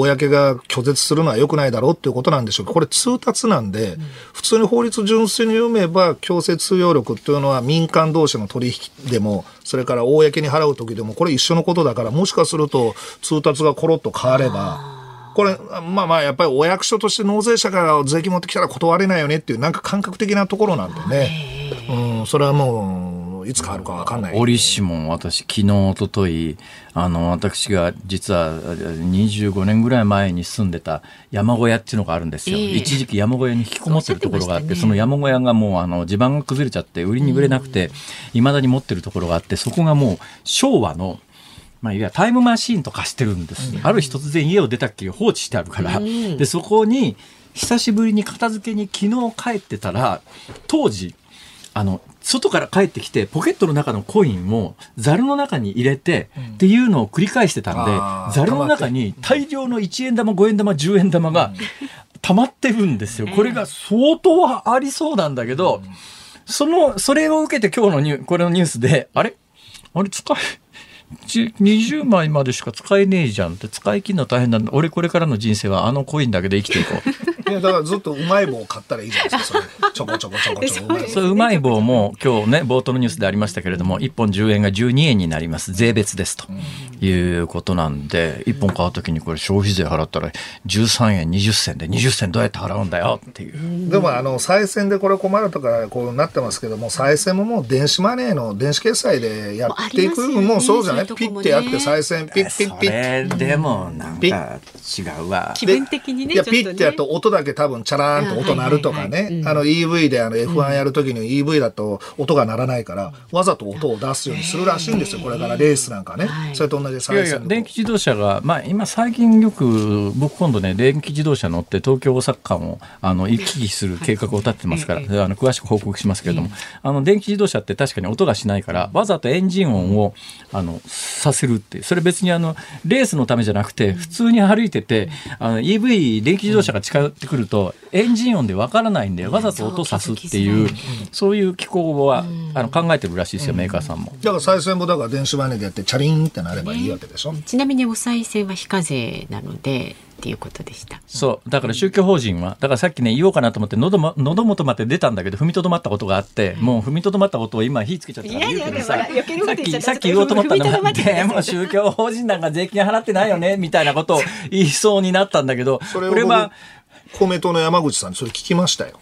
公が拒絶するのは良くないだろうっていうことなんでしょう。これ通達なんで、普通に法律純粋に読めば、強制通用力っていうのは民間同士の取引でも、それから公に払うときでも、これ一緒のことだから、もしかすると通達がコロッと変われば、これ、まあまあ、やっぱりお役所として納税者が税金持ってきたら断れないよねっていう、なんか感覚的なところなんでね。うん、それはもう、いつ変わるか分かんない。折しも私、昨日、おととい、あの、私が実は25年ぐらい前に住んでた山小屋っていうのがあるんですよ。えー、一時期山小屋に引きこもってるところがあって、その山小屋がもう、あの、地盤が崩れちゃって、売りに売れなくて、いまだに持ってるところがあって、そこがもう、昭和の、まあ、いわゆるタイムマシーンと化してるんです、うん、ある日突然家を出たっきり放置してあるから、うん、でそこに久しぶりに片付けに昨日帰ってたら当時あの外から帰ってきてポケットの中のコインをザルの中に入れて、っていうのを繰り返してたんで、ザルの中に大量の1円玉5円玉10円玉が溜まってるんですよ。これが相当ありそうなんだけど、そのそれを受けて今日のニュこれのニュースであれ？あれ？使え？20枚までしか使えねえじゃんって使い切るの大変なんだ。俺これからの人生はあのコインだけで生きていこう。いやだからずっとうまい棒を買ったらいいじゃないですかそれ。ちょこちょこちょこちょこ。そううまい棒。も今日ね冒頭のニュースでありましたけれども1本10円が12円になります。税別ですということなんで1本買う時にこれ消費税払ったら13円20銭で20銭どうやって払うんだよ？っていう。でもあの再選でこれ困るとかこうなってますけども再選ももう電子マネーの電子決済でやっていくもうそうじゃない？ピッてやって再選ピッピッピッ。でもなんか違うわ。気分的にねいやピッてやると音だけ多分チャラーンと音鳴るとかね、あの EV であの F1 やるときに EV だと音が鳴らないから、わざと音を出すようにするらしいんですよ、これからレースなんかね。それと同じいやいや電気自動車が、まあ、今最近よく僕今度ね電気自動車乗って東京大阪間をあの行き来する計画を立ててますから、あの詳しく報告しますけれども、あの電気自動車って確かに音がしないからわざとエンジン音をあのさせるってそれ別にあのレースのためじゃなくて普通に歩いててあの EV 電気自動車が近寄ってくるとエンジン音でわからないんでわざと音さすっていうそういう機構はあの考えてるらしいですよメーカーさんも。だから再生もだから電子マネーでやってチャリンってなればいいわけでしょ？ちなみにお賽銭は非課税なのでっていうことでした。そう。だから宗教法人は、だからさっきね、言おうかなと思って、喉も、喉元まで出たんだけど、踏みとどまったことがあって、もう踏みとどまったことを今火つけちゃった。から言うけどさ、さっき、さっき言おうと思ったのが、でも宗教法人なんか税金払ってないよね、みたいなことを言いそうになったんだけど、これは、公明党の山口さんにそれ聞きましたよ。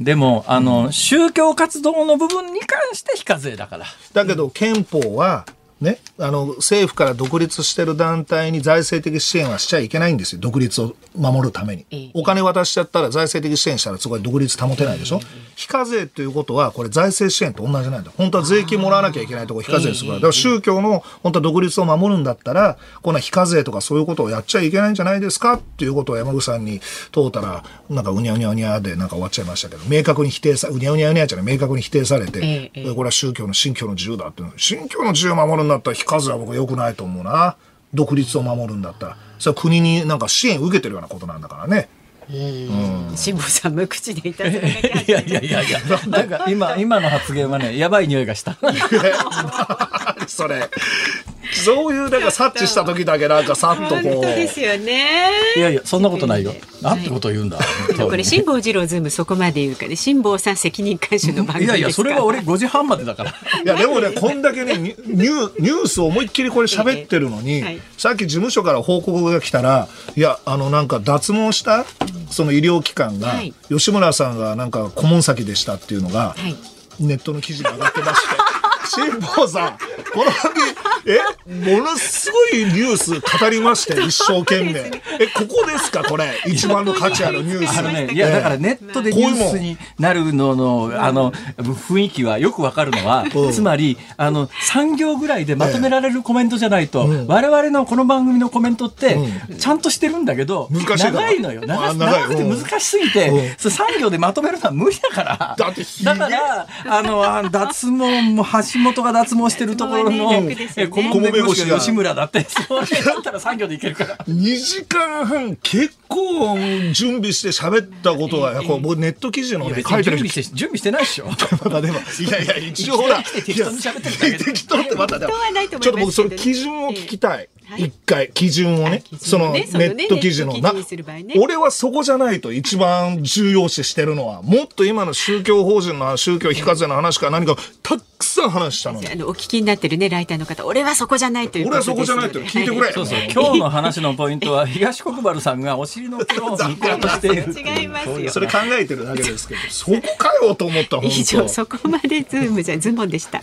でも、あの、宗教活動の部分に関して非課税だから。だけど憲法は、ね、あの政府から独立してる団体に財政的支援はしちゃいけないんですよ、独立を守るために。お金渡しちゃったら財政的支援したらそこで独立保てないでしょ。非課税ということは、これ財政支援と同じなんだよ。本当は税金もらわなきゃいけないところ非課税するから。だから宗教の本当は独立を守るんだったら、こんな非課税とかそういうことをやっちゃいけないんじゃないですかっていうことを山口さんに問うたら、なんかうにゃうにゃうにゃでなんか終わっちゃいましたけど、明確に否定さ、うにゃうにゃうにゃじゃない、明確に否定されて、ええこれは宗教の信教の自由だって信教の自由を守るんだったら非課税は僕は良くないと思うな。独立を守るんだったら。それは国になんか支援受けてるようなことなんだからね。辛坊さん無口でいただいやいやいやいや、なんか今、今の発言はね、やばい匂いがした。<laughs> それそういうなんか察知した時だけなんかさっとこ本当でうすよね。いやいや、そんなことないよ。なんてこと言うんだ。これ辛坊治郎ズームそこまで言うから辛坊さん責任監修の番組ですかいやいや、それは俺5時半までだから。いやでもねこんだけねニュニュニュースを思いっきりこれ喋ってるのに、さっき事務所から報告が来たらいやあのなんか脱毛したその医療機関が、はい吉村さんがなんか顧問先でしたっていうのが、はいネットの記事に上がってまして。辛坊さん、この時、え、ものすごいニュース語りまして、一生懸命。え、ここですか、これ。一番の価値あるニュース。あのね、いや、だからネットでニュースになるのの、あの、雰囲気はよくわかるのは、うん。つまり、あの、3行ぐらいでまとめられるコメントじゃないと、我々のこの番組のコメントって、ちゃんとしてるんだけど、難しいだろ。長いのよ。長くてうん。難しすぎて、それ3行でまとめるのは無理だから。だってひげだから、あの、あ脱毛も、橋本が脱毛してるところの、<laughs> もうね。楽ですよね。え顧問弁護士が。吉村だって、それだったら3行でいけるから。2時間半結構準備して喋ったことは、こう僕ネット記事のね、別書いてる準備して、準備してないでしょ。<laughs> まだでも、いやいや、一応ほら、適当に喋ってるだけで。い <laughs> や適当ってまたでも適当はないと思いますけどね。ちょっと僕その基準を聞きたい。一回、基準をね、そのネをね。そのね。ット記事のネット記事にする場合ね。俺はそこじゃないと一番重要視してるのは、もっと今の宗教法人の宗教非課税の話か何か、たくさん話したのに。あのお聞きになってるねライターの方。俺はそこじゃないという俺はそこじゃないと聞いてくれ。そうそう。今日の話のポイントは、東国原さんがお尻の毛を見ようとしている。違いますよ。それ考えてるだけですけど、そこかよと思った、本以上当。そこまでズームじゃズボンでした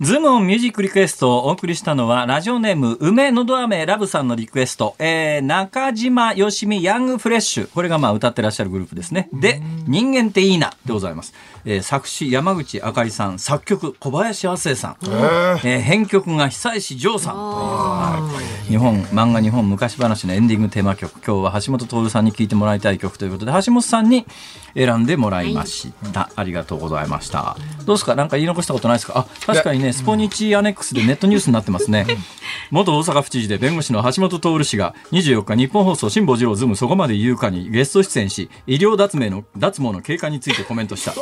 ズームオンミュージックリクエストをお送りしたのは、ラジオネーム、梅のど飴ラブさんのリクエスト、えー、中島よしみヤングフレッシュ。これがまあ歌ってらっしゃるグループですね。で、人間っていいなでございます。えー、作詞山口あかりさん、作曲小林亜星さん、えー編曲が久石譲さんという、はい日本、まんが日本昔ばなしのエンディングテーマ曲。今日は橋下徹さんに聴いてもらいたい曲ということで、橋下さんに選んでもらいました。ありがとうございました。どうですか？なんか言い残したことないですか？あ、確かにね、スポニチアネックスでネットニュースになってますね。<laughs> 元大阪府知事で弁護士の橋下徹氏が24日ニッポン放送辛坊治郎ズームそこまで言うかにゲスト出演し、医療脱毛の脱毛の経過についてコメントした。<laughs>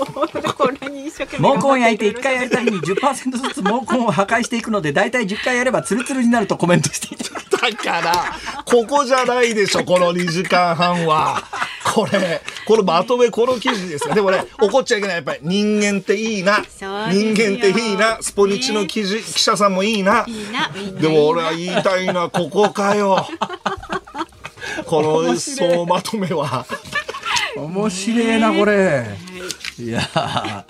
これに一生懸命毛根を焼いて1回やるたびに10%ずつ毛根を破壊していくので大体10回やればツルツルになるとコメントしていた。だから、ここじゃないでしょ、この2時間半は。これ、このまとめ、この記事ですよ。でもね、怒っちゃいけない。やっぱり人間っていいな。人間っていいな。スポニチの記事、記者さんもいいな。いいなみんないいなでも俺は言いたいのはここかよ。<laughs> この総まとめは。面白いな、これ。いや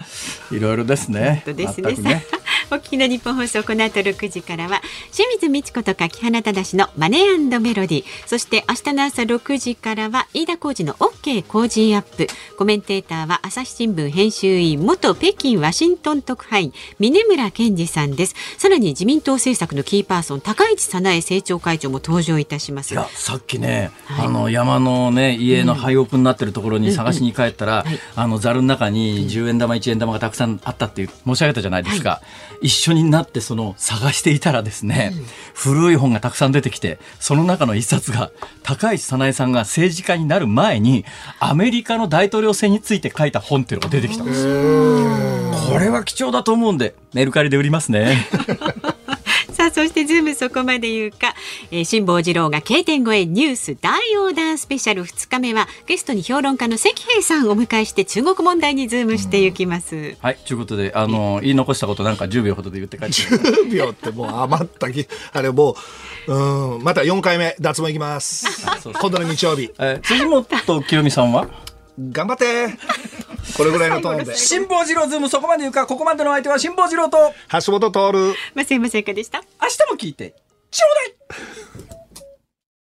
いろいろですね。ですね。ねお聞きの日本放送この後6時からは清水美智子と柿花忠のマネーメロディー。そして明日の朝6時からは飯田浩二の OK 工事アップ。コメンテーターは朝日新聞編集員元北京ワシントン特派員峰村健二さんです。さらに自民党政策のキーパーソン高市早苗政調会長も登場いたします。いやさっきね、はい、あの山のね家の廃屋になってるところに探しに帰ったら、あのざるの中に10円玉1円玉がたくさんあったっていう申し上げたじゃないですか、はい一緒になってその探していたらですね、うん、古い本がたくさん出てきてその中の一冊が高市早苗さんが政治家になる前にアメリカの大統領選について書いた本っていうのが出てきたんです。これは貴重だと思うんでメルカリで売りますね <laughs> そしてズームそこまで言うか、えー、辛坊治郎が K 点越えニュース大横断スペシャル。2日目はゲストに評論家の石平さんをお迎えして中国問題にズームしていきます、うん、はいということであの言い残したことなんか10秒ほどで言って帰って10秒ってもう余ったきあれもううんまた4回目脱毛いきま <laughs> す。今度の日曜日、えー、辻元清美さんは？頑張って <laughs> これぐらいのトーンで。辛坊治郎ズームそこまで言うか、ここまでの相手は辛坊治郎と、橋本徹。松山聖華でした。明日も聞いて、ちょうだい